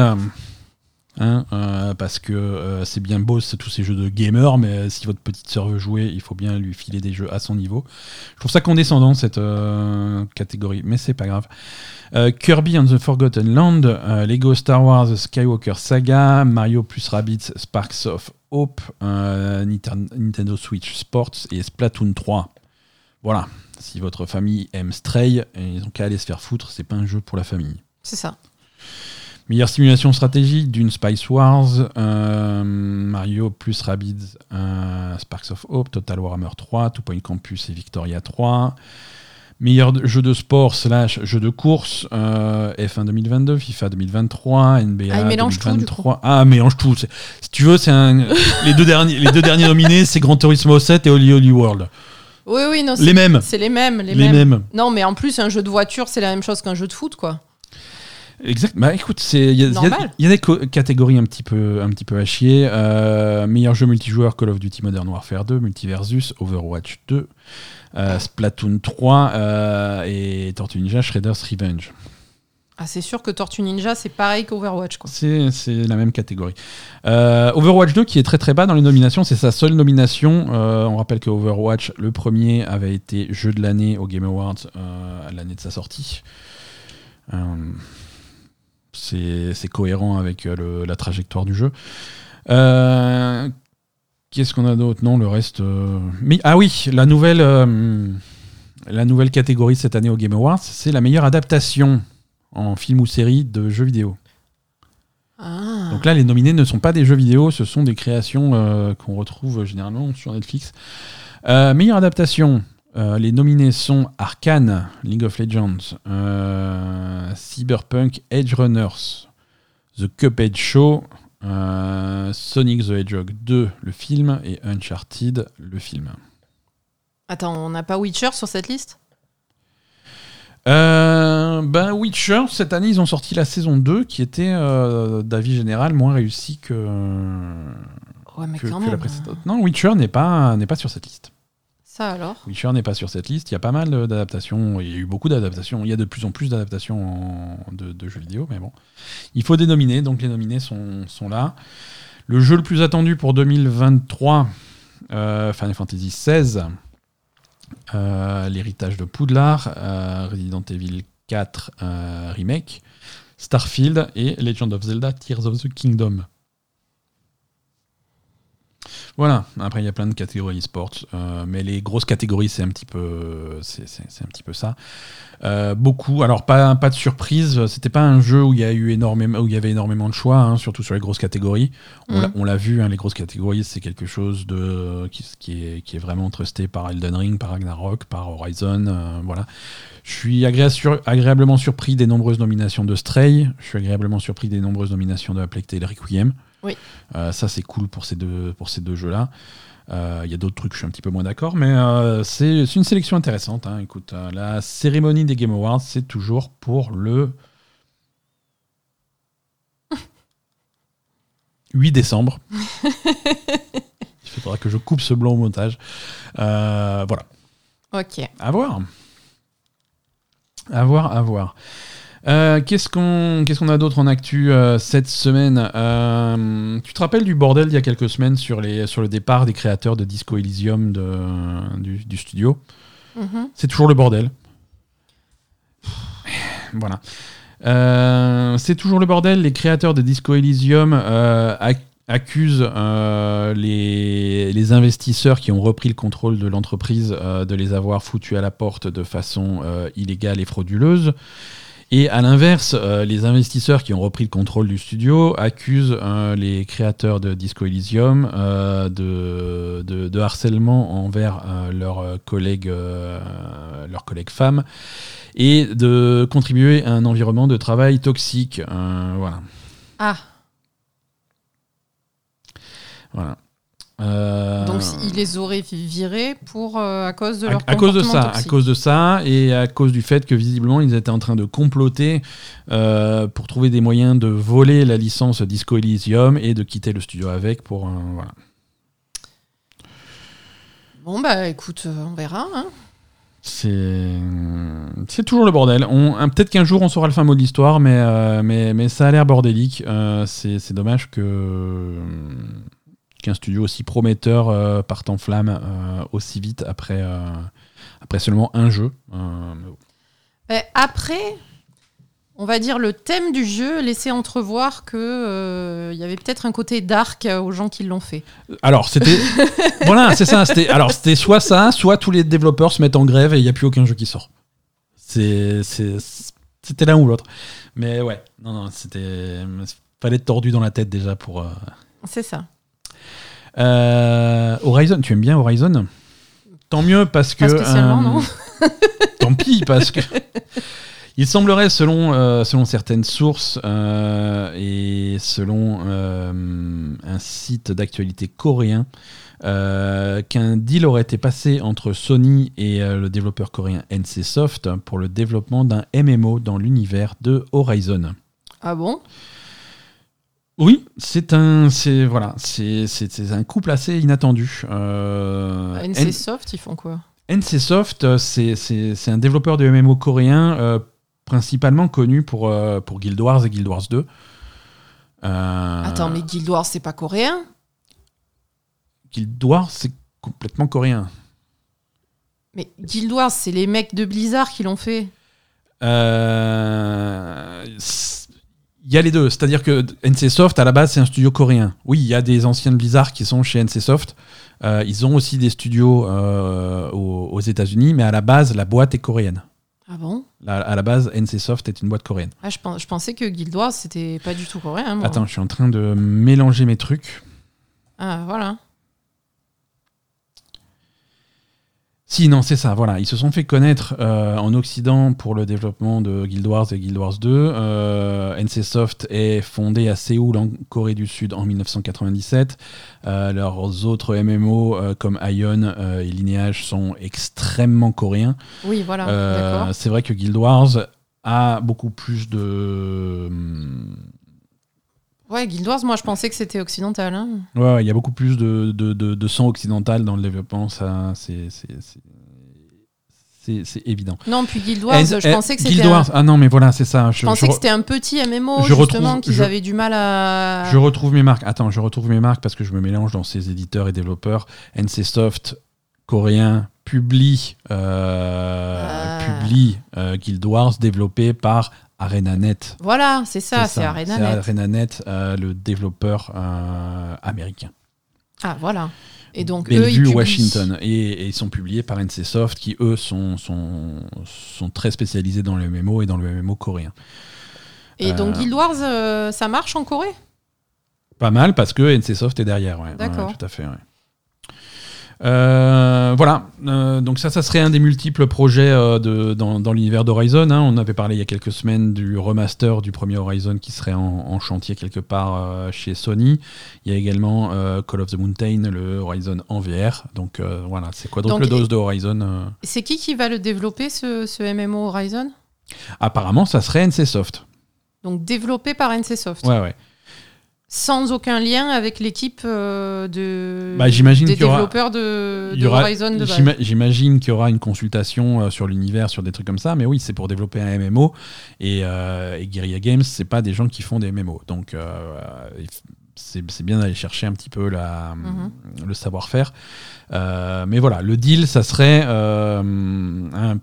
Hein, euh, parce que euh, c'est bien beau tous ces jeux de gamers, mais euh, si votre petite sœur veut jouer, il faut bien lui filer des jeux à son niveau. Je trouve ça condescendant cette catégorie, mais c'est pas grave. Kirby and the Forgotten Land, Lego Star Wars Skywalker Saga, Mario plus Rabbids Sparks of Hope, Nintendo Switch Sports et Splatoon 3. Voilà, si votre famille aime Stray, ils ont qu'à aller se faire foutre, c'est pas un jeu pour la famille. C'est ça. Meilleure simulation stratégique d'une Spice Wars, euh, Mario plus Rabbids, euh, Sparks of Hope, Total Warhammer 3, Two Point Campus et Victoria 3. Meilleur jeu de sport slash jeu de course, euh, F1 2022, FIFA 2023, NBA Ah, il mélange tout, du 2023. ah, mélange tout. C'est- Si tu veux, c'est les, deux derniers, les deux derniers nominés, c'est Gran Turismo 7 et Holy Holy World. Oui, oui, non. Les mêmes. C'est les mêmes. Les, Les mêmes. mêmes. Non, mais en plus, un jeu de voiture, c'est la même chose qu'un jeu de foot, quoi. Exact. Bah écoute, il y, a- y y des catégories un petit peu un petit peu à chier. Euh, meilleur jeu multijoueur Call of Duty Modern Warfare 2, Multiversus, Overwatch 2, euh, Splatoon 3 euh, et Tortue Ninja Shredder's Revenge. Ah, c'est sûr que Tortue Ninja, c'est pareil qu'Overwatch, quoi. C'est la même catégorie. Euh, Overwatch 2 qui est très très bas dans les nominations, c'est sa seule nomination. Euh, on rappelle que Overwatch, le premier, avait été jeu de l'année au Game Awards euh, à l'année de sa sortie. C'est cohérent avec euh, le- la trajectoire du jeu. Euh, Qu'est-ce qu'on a d'autre? Non, le reste. euh, Mais, ah oui, la nouvelle, euh, la nouvelle catégorie cette année au Game Awards, c'est la meilleure adaptation en film ou série de jeux vidéo. Ah. Donc là, les nominés ne sont pas des jeux vidéo, ce sont des créations qu'on retrouve généralement sur Netflix. Meilleure adaptation, euh, les nominés sont Arkane, League of Legends, euh, Cyberpunk, Edge Runners, The Cuphead Show, euh, Sonic the Hedgehog 2, le film, et Uncharted, le film. Attends, on n'a pas Witcher sur cette liste? Ben Witcher, cette année, ils ont sorti la saison 2 qui était, d'avis général, moins réussie que, Ouais, mais que, quand que même. la précédente. Non, Witcher n'est pas, n'est pas sur cette liste. Ça Witcher n'est pas sur cette liste. Il y a pas mal d'adaptations. Il y a eu beaucoup d'adaptations. Il y a de plus en plus d'adaptations de, jeux vidéo, mais bon. Il faut des nominés, donc les nominés sont, là. Le jeu le plus attendu pour 2023, euh, Final Fantasy XVI, euh, l'héritage de Poudlard, euh, Resident Evil 4 euh, Remake, Starfield et Legend of Zelda Tears of the Kingdom. Voilà, après il y a plein de catégories sports, euh, mais les grosses catégories c'est un petit peu, c'est, c'est- c'est un petit peu ça. Euh, beaucoup, alors pas, pas de surprise, c'était pas un jeu où il y a eu énormément, où il y avait énormément de choix, hein, surtout sur les grosses catégories. On, l'a, Mm. on l'a vu, hein, les grosses catégories c'est quelque chose de qui, qui est, qui est vraiment trusté par Elden Ring, par Ragnarok, par Horizon, euh, voilà. Je suis agré- sur- agréablement surpris des nombreuses nominations de Stray, je suis agréablement surpris des nombreuses nominations de A Plague Tale Requiem. Oui. Euh, ça, c'est cool pour ces deux, pour ces deux jeux-là. Euh, Il y a d'autres trucs, je suis un petit peu moins d'accord, mais euh, c'est une sélection intéressante. hein. Écoute, la cérémonie des Game Awards, c'est toujours pour le 8 décembre. Il faudra que je coupe ce blanc au montage. Euh, voilà. Ok. À voir. À voir, à voir. Euh, Qu'est-ce qu'on qu'est-ce qu'on a d'autre en actu euh, cette semaine? Euh, Tu te rappelles du bordel il y a quelques semaines sur, les, sur le départ des créateurs de Disco Elysium de, du, du studio? Mhm. C'est toujours le bordel. Voilà. C'est toujours le bordel. Les créateurs de Disco Elysium ac- accusent les, les investisseurs qui ont repris le contrôle de l'entreprise de les avoir foutus à la porte de façon illégale et frauduleuse. Et à l'inverse, euh, les investisseurs qui ont repris le contrôle du studio accusent euh, les créateurs de Disco Elysium euh, de, de- de harcèlement envers leurs collègues, leurs collègues femmes et de contribuer à un environnement de travail toxique. Voilà. Ah, voilà. Euh, donc il les aurait virés pour, euh, à cause de à, leur à cause de ça, à cause de ça, et à cause du fait que visiblement ils étaient en train de comploter euh, pour trouver des moyens de voler la licence Disco Elysium et de quitter le studio avec pour voilà. Bon, bah écoute, on verra. hein. C'est c'est toujours le bordel. Peut-être qu'un jour on saura le fin mot de l'histoire, mais, mais, mais ça a l'air bordélique. C'est c'est dommage que qu'un studio aussi prometteur euh, parte en flamme euh, aussi vite après, euh, après seulement un jeu. Euh. Ben, après, on va dire le thème du jeu laissait entrevoir que il y avait peut-être un côté dark aux gens qui l'ont fait. Alors c'était voilà c'est ça. C'était alors c'était soit ça, soit tous les développeurs se mettent en grève et il n'y a plus aucun jeu qui sort. C'est c'est- c'était l'un ou l'autre. Mais ouais non non c'était fallait être tordu dans la tête déjà pour. C'est ça. Euh, Horizon, tu aimes bien Horizon? Tant mieux parce que. Pas spécialement, euh, non Tant pis parce que. Il semblerait, selon, euh, selon certaines sources euh, et selon euh, un site d'actualité coréen, qu'un deal aurait été passé entre Sony et le développeur coréen NCSoft pour le développement d'un MMO dans l'univers de Horizon. Ah bon? Oui, c'est un, c'est voilà, c'est un couple assez inattendu. Euh, N- NC Soft, ils font quoi? NCSoft, euh, c'est un développeur de MMO coréen, euh, principalement connu pour, euh, pour Guild Wars et Guild Wars 2. Euh, Attends, mais Guild Wars, c'est pas coréen? Guild Wars, c'est complètement coréen. Mais Guild Wars, c'est les mecs de Blizzard qui l'ont fait. Euh, Il y a les deux, c'est-à-dire que NCSoft, à la base, c'est un studio coréen. Oui, il y a des anciens de Blizzard qui sont chez NCSoft. Euh, ils ont aussi des studios euh, aux, aux États-Unis, mais à la base, la boîte est coréenne. Ah bon? La- à la base, NCSoft est une boîte coréenne. ah, je, pen- je pensais que Guild Wars, c'était pas du tout coréen. moi. Attends, je suis en train de mélanger mes trucs. Ah, voilà. Si, non, c'est ça, voilà. Ils se sont fait connaître euh, en Occident pour le développement de Guild Wars et Guild Wars 2. Euh, NCSoft est fondé à Séoul, en Corée du Sud, en 1997. Euh, leurs autres MMO, euh, comme Ion et Lineage, sont extrêmement coréens. Oui, voilà. Euh, c'est vrai que Guild Wars a beaucoup plus de... hum, Ouais, Guild Wars, moi, je pensais que c'était occidental. hein. Ouais, ouais, il y a beaucoup plus de, de, de, de sang occidental dans le développement, ça, c'est... évident. Non, puis Guild Wars, je eh, pensais que c'était Guild un- Wars, ah non, mais voilà, c'est ça. Je, Je pensais je que c'était un petit MMO, je justement, qu'ils avaient du mal à... je retrouve mes marques. Attends, je retrouve mes marques parce que je me mélange dans ces éditeurs et développeurs. NCSoft, coréen, publie, euh, Ah. publie euh, Guild Wars, développé par ArenaNet. Voilà, c'est ça, c'est ArenaNet. C'est ArenaNet, euh, le développeur euh, américain. Ah, voilà. Et donc, eux, ils. Washington. Et, et ils sont publiés par NCSoft, qui eux sont, sont, sont très spécialisés dans le MMO et dans le MMO coréen. Et donc, Euh, Guild Wars, euh, ça marche en Corée? Pas mal parce que NCSoft est derrière. Ouais. D'accord. Ouais, tout à fait. ouais. Euh, voilà, Euh, donc ça, ça serait un des multiples projets euh, de, dans, dans l'univers d'Horizon. hein. On avait parlé il y a quelques semaines du remaster du premier Horizon qui serait en, en chantier quelque part chez Sony. Il y a également Call of the Mountain, le Horizon en VR. Donc voilà, c'est quoi donc Donc, le dose de Horizon. C'est qui qui va le développer, ce, ce MMO Horizon? Apparemment, ça serait NCSoft. Donc, développé par NCSoft. Ouais, ouais. Sans aucun lien avec l'équipe euh, de... Bah, j'imagine des développeurs de, aura- Horizon de base. J'imagine qu'il y aura une consultation euh, sur l'univers, sur des trucs comme ça, mais oui, c'est pour développer un MMO. Et, euh, et Guerrilla Games, c'est pas des gens qui font des MMO. Donc, euh, c'est c'est bien d'aller chercher un petit peu la, Mhm. le savoir-faire. Euh, mais voilà, le deal, ça serait un,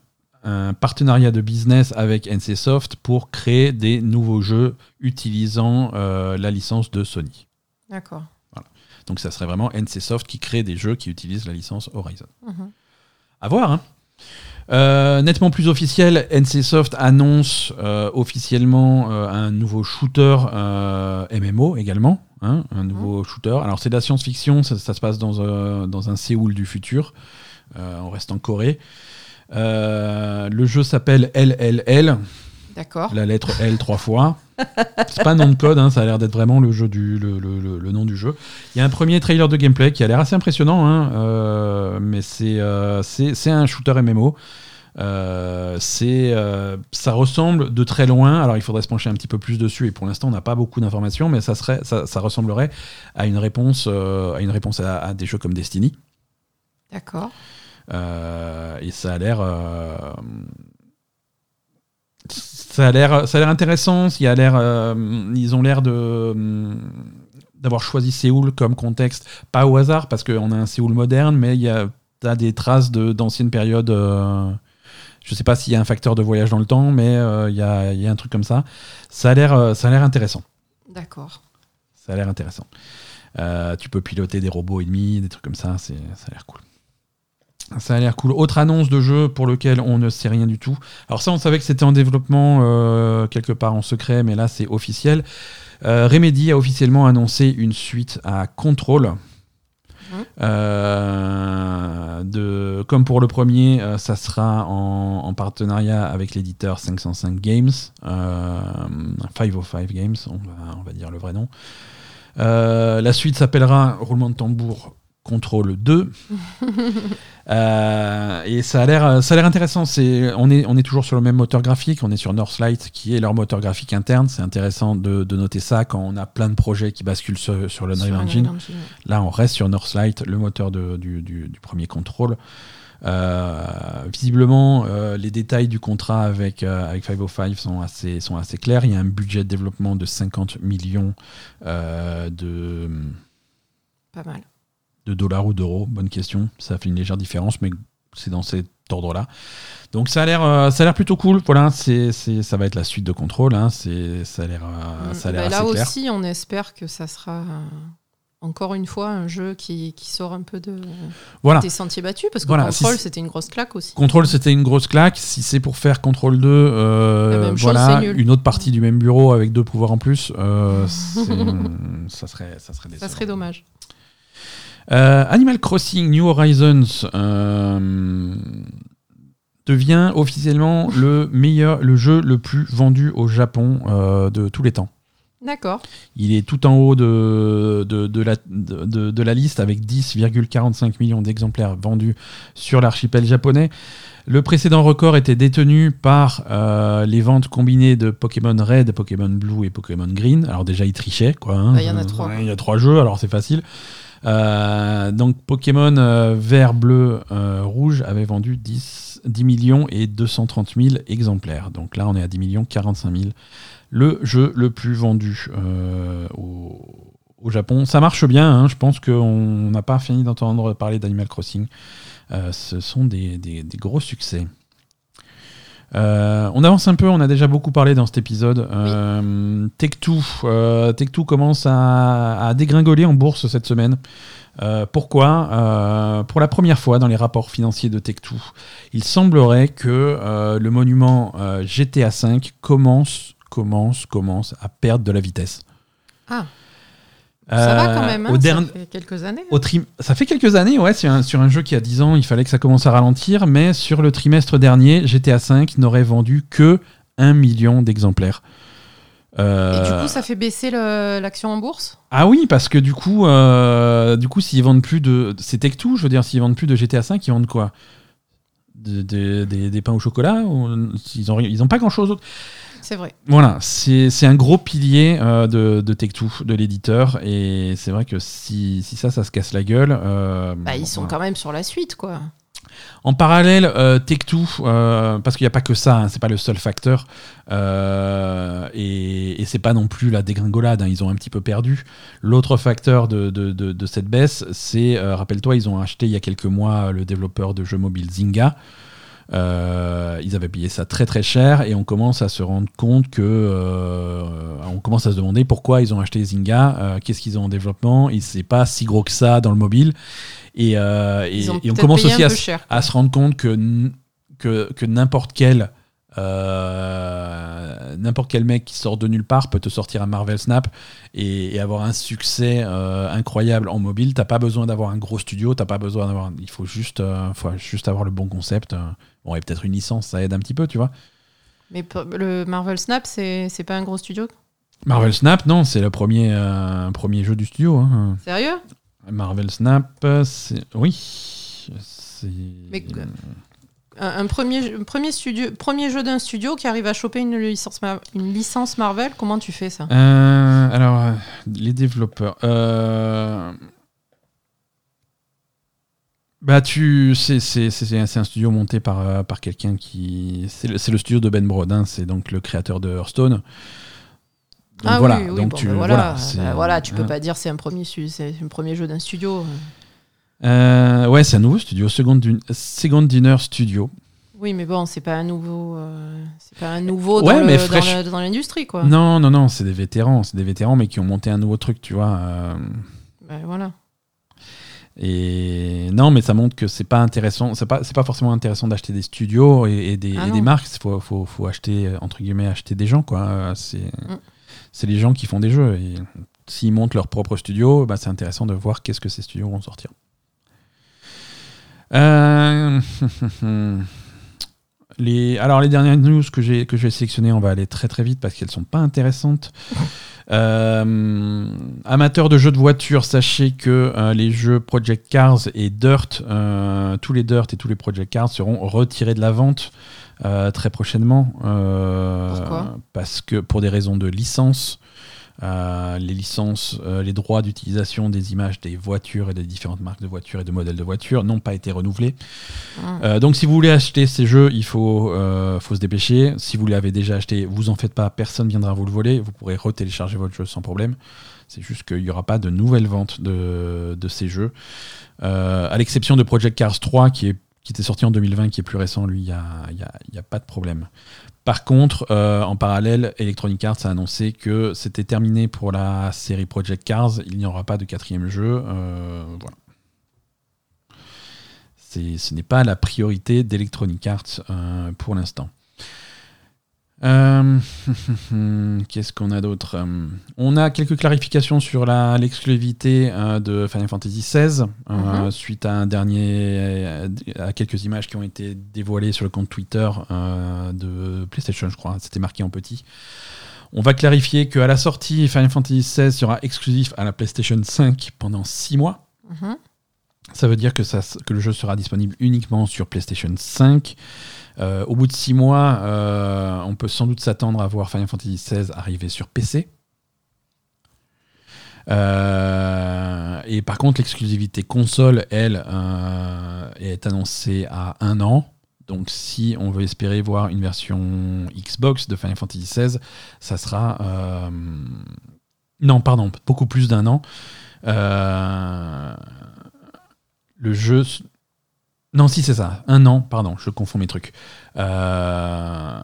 un partenariat de business avec NCSoft pour créer des nouveaux jeux utilisant euh, la licence de Sony. D'accord. Donc ça serait vraiment NCSoft qui crée des jeux qui utilisent la licence Horizon. Mhm. À voir. hein. Euh, nettement plus officiel, NCSoft annonce euh, officiellement un nouveau shooter MMO également. hein, un nouveau shooter. Alors c'est de la science-fiction, ça, ça se passe dans, un- dans un Séoul du futur. On reste en Corée. Euh, le jeu s'appelle LLL, D'accord. la lettre L trois fois. C'est pas un nom de code, hein, ça a l'air d'être vraiment le, jeu du, le, le- le- le nom du jeu. Il y a un premier trailer de gameplay qui a l'air assez impressionnant, hein, euh, mais c'est euh, c'est un shooter MMO. Euh, c'est euh, ça ressemble de très loin. Alors il faudrait se pencher un petit peu plus dessus et pour l'instant on n'a pas beaucoup d'informations, mais ça serait ça, ça ressemblerait à une réponse euh, à une réponse à, à des jeux comme Destiny. D'accord. Euh, et ça a l'air. euh, ça a l'air, ça a l'air intéressant. Il a l'air, euh, ils ont l'air de d'avoir choisi Séoul comme contexte, pas au hasard parce qu'on a un Séoul moderne, mais il y a t'as des traces de d'anciennes périodes. euh, je sais pas s'il y a un facteur de voyage dans le temps, mais il y, a, y a un truc comme ça. Ça a l'air, ça a l'air intéressant. D'accord. Ça a l'air intéressant. Tu peux piloter des robots ennemis, des trucs comme ça, c'est, ça a l'air cool. Ça a l'air cool. Autre annonce de jeu pour lequel on ne sait rien du tout. Alors ça, on savait que c'était en développement euh, quelque part en secret, mais là, c'est officiel. Euh, Remedy a officiellement annoncé une suite à Control. Mhm. Euh, de, comme pour le premier, ça sera en, en partenariat avec l'éditeur 505 Games, euh, 505 Games, on va, on va dire le vrai nom. La suite s'appellera roulement de tambour Control 2. Euh, et ça a l'air, ça a l'air intéressant. C'est, on est, on est toujours sur le même moteur graphique. On est sur Northlight, qui est leur moteur graphique interne. C'est intéressant de, de noter ça quand on a plein de projets qui basculent sur, sur le Sur Unreal un Engine. Engine. Là, on reste sur Northlight, le moteur de- du, du- du premier contrôle. Euh, visiblement, euh, les détails du contrat avec, euh, avec 505 sont assez, sont assez clairs. Il y a un budget de développement de 50 millions de, Pas mal. De dollars ou d'euros. Bonne question. Ça fait une légère différence, mais c'est dans cet ordre-là. Donc ça a l'air, euh, ça a l'air plutôt cool. Voilà, c'est, ça va être la suite de contrôle. hein. C'est, ça a l'air, euh, ça a l'air Bah, assez là clair. aussi, on espère que ça sera euh, encore une fois un jeu qui, qui sort un peu de, Voilà. des sentiers battus, parce que Voilà, Control, si- c'était une grosse claque aussi. Control, c'était une grosse claque. Si c'est pour faire Control 2, euh, La même chose, voilà, une autre partie du même bureau avec deux pouvoirs en plus, ça serait, ça serait Ça décevant. serait dommage. Euh, Animal Crossing New Horizons euh, devient officiellement le meilleur, le jeu le plus vendu au Japon euh, de tous les temps. D'accord. Il est tout en haut de, de, de la, de, la liste avec 10,45 millions d'exemplaires vendus sur l'archipel japonais. Le précédent record était détenu par euh, les ventes combinées de Pokémon Red, Pokémon Blue et Pokémon Green. Alors déjà, ils trichaient, quoi. hein. Bah, il y en a trois. Ouais, Il y a trois jeux, alors c'est facile. Euh, donc Pokémon euh, vert, bleu, euh, rouge avait vendu 10, 10 millions et 230 000 exemplaires. Donc là, on est à 10 millions 45 000 le jeu le plus vendu au, Japon. Ça marche bien, hein, je pense qu'on n'a pas fini d'entendre parler d'Animal Crossing. Ce sont des, des- des gros succès. Euh, on avance un peu, on a déjà beaucoup parlé dans cet épisode. Euh, Tech2, euh, Tech2 commence à, à dégringoler en bourse cette semaine. Euh, pourquoi? Pour la première fois dans les rapports financiers de Tech2, il semblerait que le monument GTA V commence, commence, commence à perdre de la vitesse. Ah, ça va Euh, quand même. hein, au ça fait quelques années. hein. au Ça fait quelques années, ouais, sur un, sur un jeu qui a 10 ans, il fallait que ça commence à ralentir, mais sur le trimestre dernier, GTA V n'aurait vendu que 1 million d'exemplaires. Et Euh, du coup, ça fait baisser l'action en bourse? Ah oui, parce que du coup, euh, du coup, s'ils vendent plus de, c'est Tech2, je veux dire, s'ils vendent plus de GTA V, ils vendent quoi? De- de- des, des pains au chocolat ou, Ils ont, rien- ils ont pas grand chose d'autre. C'est vrai. Voilà, c'est un gros pilier euh, de, de Tech2, de l'éditeur, et c'est vrai que si, si ça, ça se casse la gueule. euh, Bah, ils sont voilà. quand même sur la suite, quoi. En parallèle, euh, Tech2, euh, parce qu'il n'y a pas que ça, hein, c'est pas le seul facteur, euh, et, et c'est pas non plus la dégringolade, hein, ils ont un petit peu perdu. L'autre facteur de, de- de- de cette baisse, c'est, rappelle-toi, ils ont acheté il y a quelques mois le développeur de jeux mobiles Zynga. Euh, ils avaient payé ça très très cher et on commence à se rendre compte que euh, on commence à se demander pourquoi ils ont acheté Zynga, euh, qu'est-ce qu'ils ont en développement, c'est pas si gros que ça dans le mobile. Et, et, on commence aussi à, à, se rendre compte que, que, que n'importe quel euh, n'importe quel mec qui sort de nulle part peut te sortir un Marvel Snap et, avoir un succès euh, incroyable en mobile. T'as pas besoin d'avoir un gros studio, t'as pas besoin d'avoir. Il faut juste, euh, faut juste avoir le bon concept. Bon, et peut-être une licence, ça aide un petit peu, tu vois. Mais le Marvel Snap, c'est pas un gros studio? Marvel Snap, non, c'est le premier, premier jeu du studio. Hein. Sérieux? Marvel Snap, c'est. Oui. Mais un premier, premier, studio, premier jeu d'un studio qui arrive à choper une licence, une licence Marvel, comment tu fais ça? Euh, Alors, euh, les développeurs. Euh, bah, tu, c'est, un studio monté par, par quelqu'un qui. C'est le, le, studio de Ben Brodin, c'est donc le créateur de Hearthstone. ah voilà, oui, donc tu, ben voilà, ben voilà, tu peux hein. pas dire c'est un premier, c'est un premier jeu d'un studio. Euh, ouais, c'est un nouveau studio, Second, Second Dinner Studio. Oui, mais bon, c'est pas un nouveau, euh, c'est pas un nouveau dans, le, dans, l'industrie, quoi. Non, non, non, c'est des vétérans, c'est des vétérans, mais qui ont monté un nouveau truc, tu vois. Euh. Ben, voilà. Et non, mais ça montre que c'est pas intéressant, c'est pas, c'est pas forcément intéressant d'acheter des studios et, des, ah des, marques. Il faut, faut, faut, acheter entre guillemets acheter des gens, quoi. C'est, mm. c'est les gens qui font des jeux et s'ils montent leur propre studio, bah, c'est intéressant de voir qu'est-ce que ces studios vont sortir. Euh, les, alors les dernières news que j'ai que sélectionner, on va aller très très vite parce qu'elles sont pas intéressantes. Euh, amateurs de jeux de voiture, sachez que euh, les jeux Project Cars et Dirt, tous les Dirt et tous les Project Cars seront retirés de la vente très prochainement. Pourquoi? Parce que pour des raisons de licence. Euh, les licences, euh, les droits d'utilisation des images des voitures et des différentes marques de voitures et de modèles de voitures n'ont pas été renouvelés. Ah. Euh, donc si vous voulez acheter ces jeux, il faut, faut se dépêcher. Si vous l'avez déjà acheté, vous en faites pas, personne viendra vous le voler. Vous pourrez retélécharger votre jeu sans problème. C'est juste qu'il n'y aura pas de nouvelles ventes de, de ces jeux. à l'exception de Project Cars 3 qui est qui était sorti en 2020, qui est plus récent, lui, il n'y a, y a, y a, pas de problème. Par contre, euh, en parallèle, Electronic Arts a annoncé que c'était terminé pour la série Project Cars. Il n'y aura pas de quatrième jeu. Euh. Ce n'est pas la priorité d'Electronic Arts euh, pour l'instant. Euh, qu'est-ce qu'on a d'autre euh, On a quelques clarifications sur l'exclusivité euh, de Final Fantasy XVI mhm. suite à un dernier, à quelques images qui ont été dévoilées sur le compte Twitter de PlayStation, je crois. C'était marqué en petit. On va clarifier qu'à la sortie, Final Fantasy XVI sera exclusif à la PlayStation 5 pendant 6 mois. Mhm. Ça veut dire que, ça, que le jeu sera disponible uniquement sur PlayStation 5. Euh, au bout de six mois, euh, on peut sans doute s'attendre à voir Final Fantasy XVI arriver sur PC. Euh, et par contre, l'exclusivité console, elle, est annoncée à un an. Donc, si on veut espérer voir une version Xbox de Final Fantasy XVI, ça sera. non, pardon, beaucoup plus d'un an. le jeu non, si, c'est ça. Un an, pardon, je confonds mes trucs. 12, euh,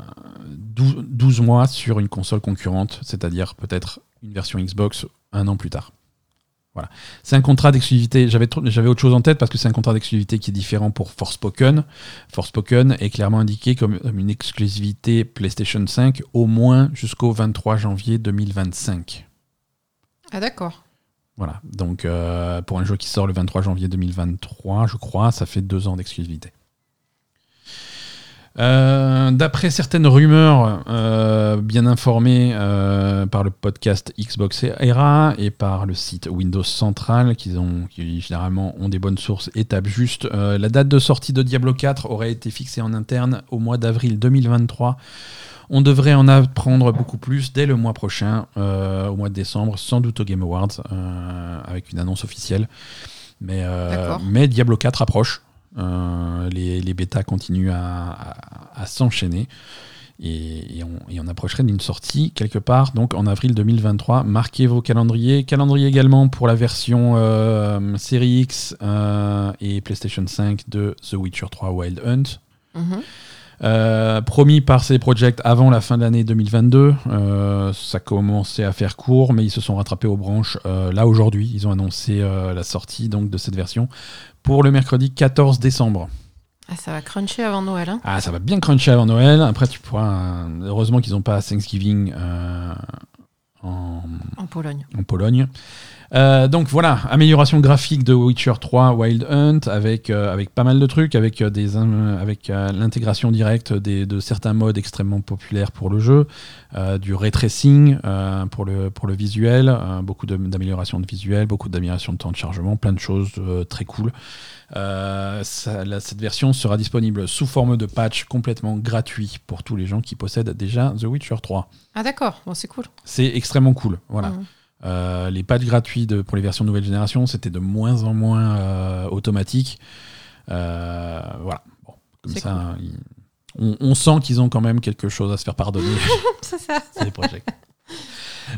mois sur une console concurrente, c'est-à-dire peut-être une version Xbox un an plus tard. Voilà. C'est un contrat d'exclusivité. J'avais, autre chose en tête parce que c'est un contrat d'exclusivité qui est différent pour Forspoken. Forspoken est clairement indiqué comme une exclusivité PlayStation 5 au moins jusqu'au 23 janvier 2025. Ah d'accord. Voilà, donc euh, pour un jeu qui sort le 23 janvier 2023, je crois, ça fait deux ans d'exclusivité. Euh, d'après certaines rumeurs euh, bien informées par le podcast Xbox Era et par le site Windows Central, qui, généralement ont des bonnes sources et tapent juste, la date de sortie de Diablo 4 aurait été fixée en interne au mois d'avril 2023 on devrait en apprendre beaucoup plus dès le mois prochain, euh, au mois de décembre, sans doute au Game Awards, euh, avec une annonce officielle. Mais, euh, mais Diablo 4 approche. les, les bêtas continuent à, s'enchaîner. Et, on, approcherait d'une sortie quelque part, donc en avril 2023. Marquez vos calendriers. Calendrier également pour la version Série X et PlayStation 5 de The Witcher 3 Wild Hunt. Mhm. Euh, promis par ces projects avant la fin de l'année 2022. Euh, ça commençait à faire court, mais ils se sont rattrapés aux branches euh, là aujourd'hui. Ils ont annoncé la sortie donc de cette version pour le mercredi 14 décembre. Ah, ça va cruncher avant Noël. Hein. Ah, ça va bien cruncher avant Noël. Après, tu pourras. heureusement qu'ils n'ont pas Thanksgiving en, En Pologne. en Pologne. Euh, donc voilà, amélioration graphique de Witcher 3 Wild Hunt avec, euh, avec pas mal de trucs, avec, euh, des, avec l'intégration directe des- de certains modes extrêmement populaires pour le jeu, du ray tracing pour, le, pour le visuel, beaucoup d'améliorations de visuel, beaucoup d'améliorations de temps de chargement, plein de choses très cool. Euh, ça- cette version sera disponible sous forme de patch complètement gratuit pour tous les gens qui possèdent déjà The Witcher 3. Ah d'accord, bon, c'est cool. C'est extrêmement cool. Voilà. Mhm. Euh, les patchs gratuits de- pour les versions nouvelle génération, c'était de moins en moins euh, automatique. Euh, voilà. Bon, comme ça, ils- on, on sent qu'ils ont quand même quelque chose à se faire pardonner. C'est ça. C'est des projets.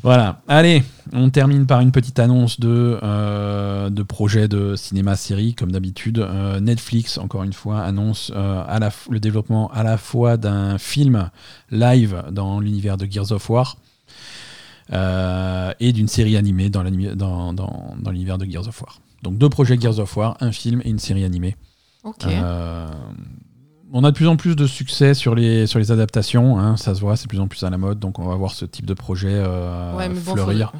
Voilà. Allez, on termine par une petite annonce de, euh, de projet de cinéma-série, comme d'habitude. Euh, Netflix, encore une fois, annonce euh, à la f- le développement à la fois d'un film live dans l'univers de Gears of War et d'une série animée dans l'animi- dans, dans- dans l'univers de Gears of War. Donc deux projets Gears of War, un film et une série animée. Ok. Euh, on a de plus en plus de succès sur les, sur les adaptations, hein, ça se voit, c'est de plus en plus à la mode, donc on va voir ce type de projet euh, ouais, mais bon, fleurir.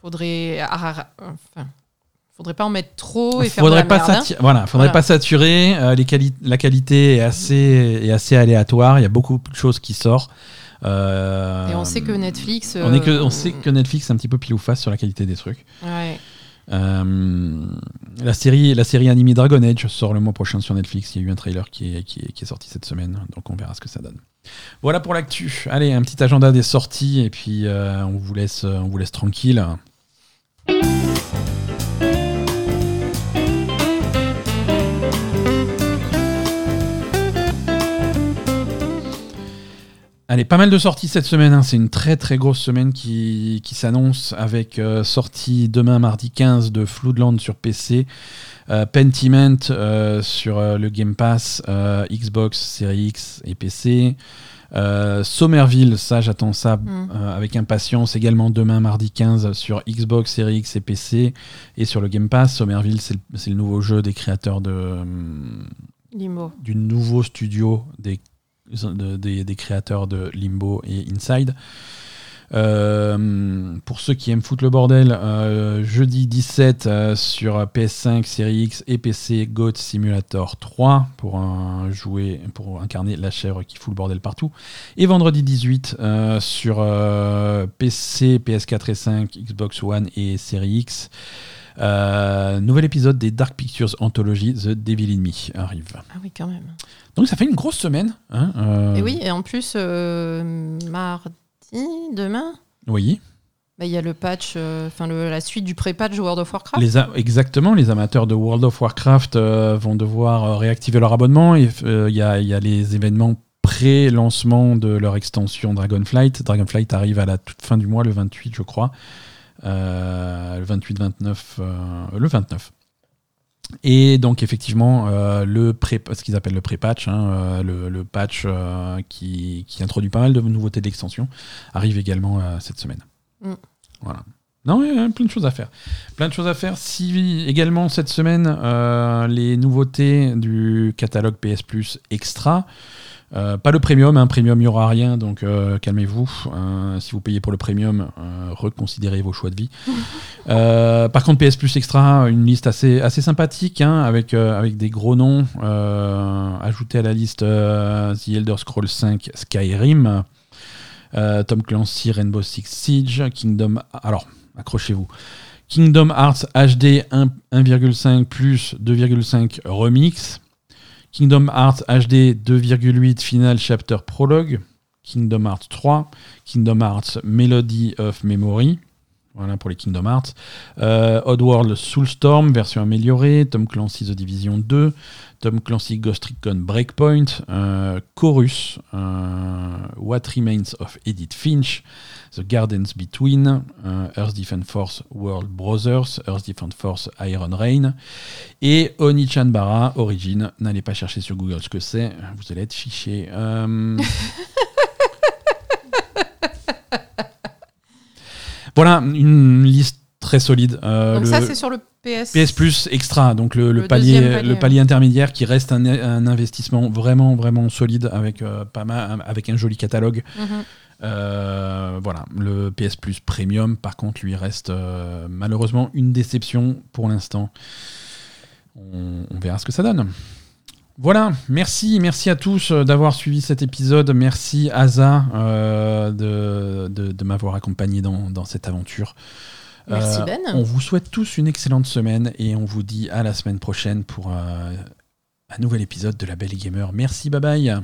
faudrait, faudrait, enfin, faudrait pas en mettre trop et faire faudrait de la pas merde, hein. voilà, faudrait Voilà. pas saturer. euh, les quali- la qualité est assez, est assez aléatoire. Il y a beaucoup de choses qui sortent. Euh, Et on sait que Netflix. on, est que, euh, on sait que Netflix est un petit peu pile ou face sur la qualité des trucs. Ouais. Euh, la, série, la série animée Dragon Age sort le mois prochain sur Netflix. Il y a eu un trailer qui est, qui est, qui est sorti cette semaine, donc on verra ce que ça donne. Voilà pour l'actu. Allez, un petit agenda des sorties et puis euh, on, vous laisse, on vous laisse tranquille. Allez, pas mal de sorties cette semaine. hein. C'est une très très grosse semaine qui, qui s'annonce avec euh, sortie demain mardi 15 de Floodland sur PC, euh, Pentiment euh, sur le Game Pass, Xbox, Series X et PC. Somerville, ça j'attends ça Mm. avec impatience également demain mardi 15 sur Xbox, Series X et PC et sur le Game Pass. Somerville, c'est le, nouveau jeu des créateurs de, Limbo. du nouveau studio des, de- des, créateurs de Limbo et Inside. Euh, pour ceux qui aiment foutre le bordel, euh, jeudi 17 euh, sur PS5, Series X et PC, Goat Simulator 3 pour jouer, pour incarner la chèvre qui fout le bordel partout. Et vendredi 18 euh, sur PC, PS4 et 5, Xbox One et Series X. euh, nouvel épisode des Dark Pictures Anthology The Devil in Me arrive. Ah oui, quand même. Donc ça fait une grosse semaine. hein, euh, Et oui, et en plus, euh, mardi, demain, Oui. bah, il y a le patch, enfin la suite du pré-patch World of Warcraft. Les exactement, les amateurs de World of Warcraft vont devoir réactiver leur abonnement. et, Il y, a, il y a les événements pré-lancement de leur extension Dragonflight. Dragonflight arrive à la toute fin du mois, le 28, je crois. Euh, le 28-29. euh, le 29. Et donc effectivement, euh, le pré, ce qu'ils appellent le pré-patch, hein, le, le patch euh, qui, qui introduit pas mal de nouveautés d'extension, arrive également euh, cette semaine. Mm. Voilà. Non, il y a plein de choses à faire. Plein de choses à faire. Si également cette semaine, les nouveautés du catalogue PS Plus Extra. Euh, pas le premium, un premium il n'y aura rien, donc euh, calmez-vous. Euh, si vous payez pour le premium, euh, reconsidérez vos choix de vie. Par contre, PS Plus Extra, une liste assez, assez sympathique, hein, avec, avec des gros noms. Ajoutés à la liste The Elder Scrolls 5 Skyrim, Tom Clancy Rainbow Six Siege, Kingdom. Alors, accrochez-vous. Kingdom Hearts HD 1 1,5 plus 2,5 remix. Kingdom Hearts HD 2,8 Final Chapter Prologue. Kingdom Hearts 3. Kingdom Hearts Melody of Memory. Voilà pour les Kingdom Hearts. Euh, Oddworld Soulstorm, version améliorée. Tom Clancy The Division 2. Tom Clancy Ghost Recon Breakpoint. Euh, Chorus. euh, What Remains of Edith Finch. The Gardens Between. euh, Earth Defense Force World Brothers. Earth Defense Force Iron Rain. Et Onichan Bara Origin. N'allez pas chercher sur Google ce que c'est. Vous allez être fiché. Euh, Voilà, une liste très solide. Euh, Donc le ça, c'est sur le PS. PS Plus extra, donc le, le Le palier, le palier intermédiaire qui reste un, un investissement vraiment vraiment solide avec euh, pas mal, avec un joli catalogue. Mhm. Euh, voilà, le PS Plus Premium, par contre, lui reste euh, malheureusement une déception pour l'instant. On, on verra ce que ça donne. Voilà, merci, merci à tous euh, d'avoir suivi cet épisode. Merci Asa euh, de, de- de m'avoir accompagné dans, dans cette aventure. Merci, Ben. On vous souhaite tous une excellente semaine et on vous dit à la semaine prochaine pour un nouvel épisode de La Belle Gamer. Merci, bye bye.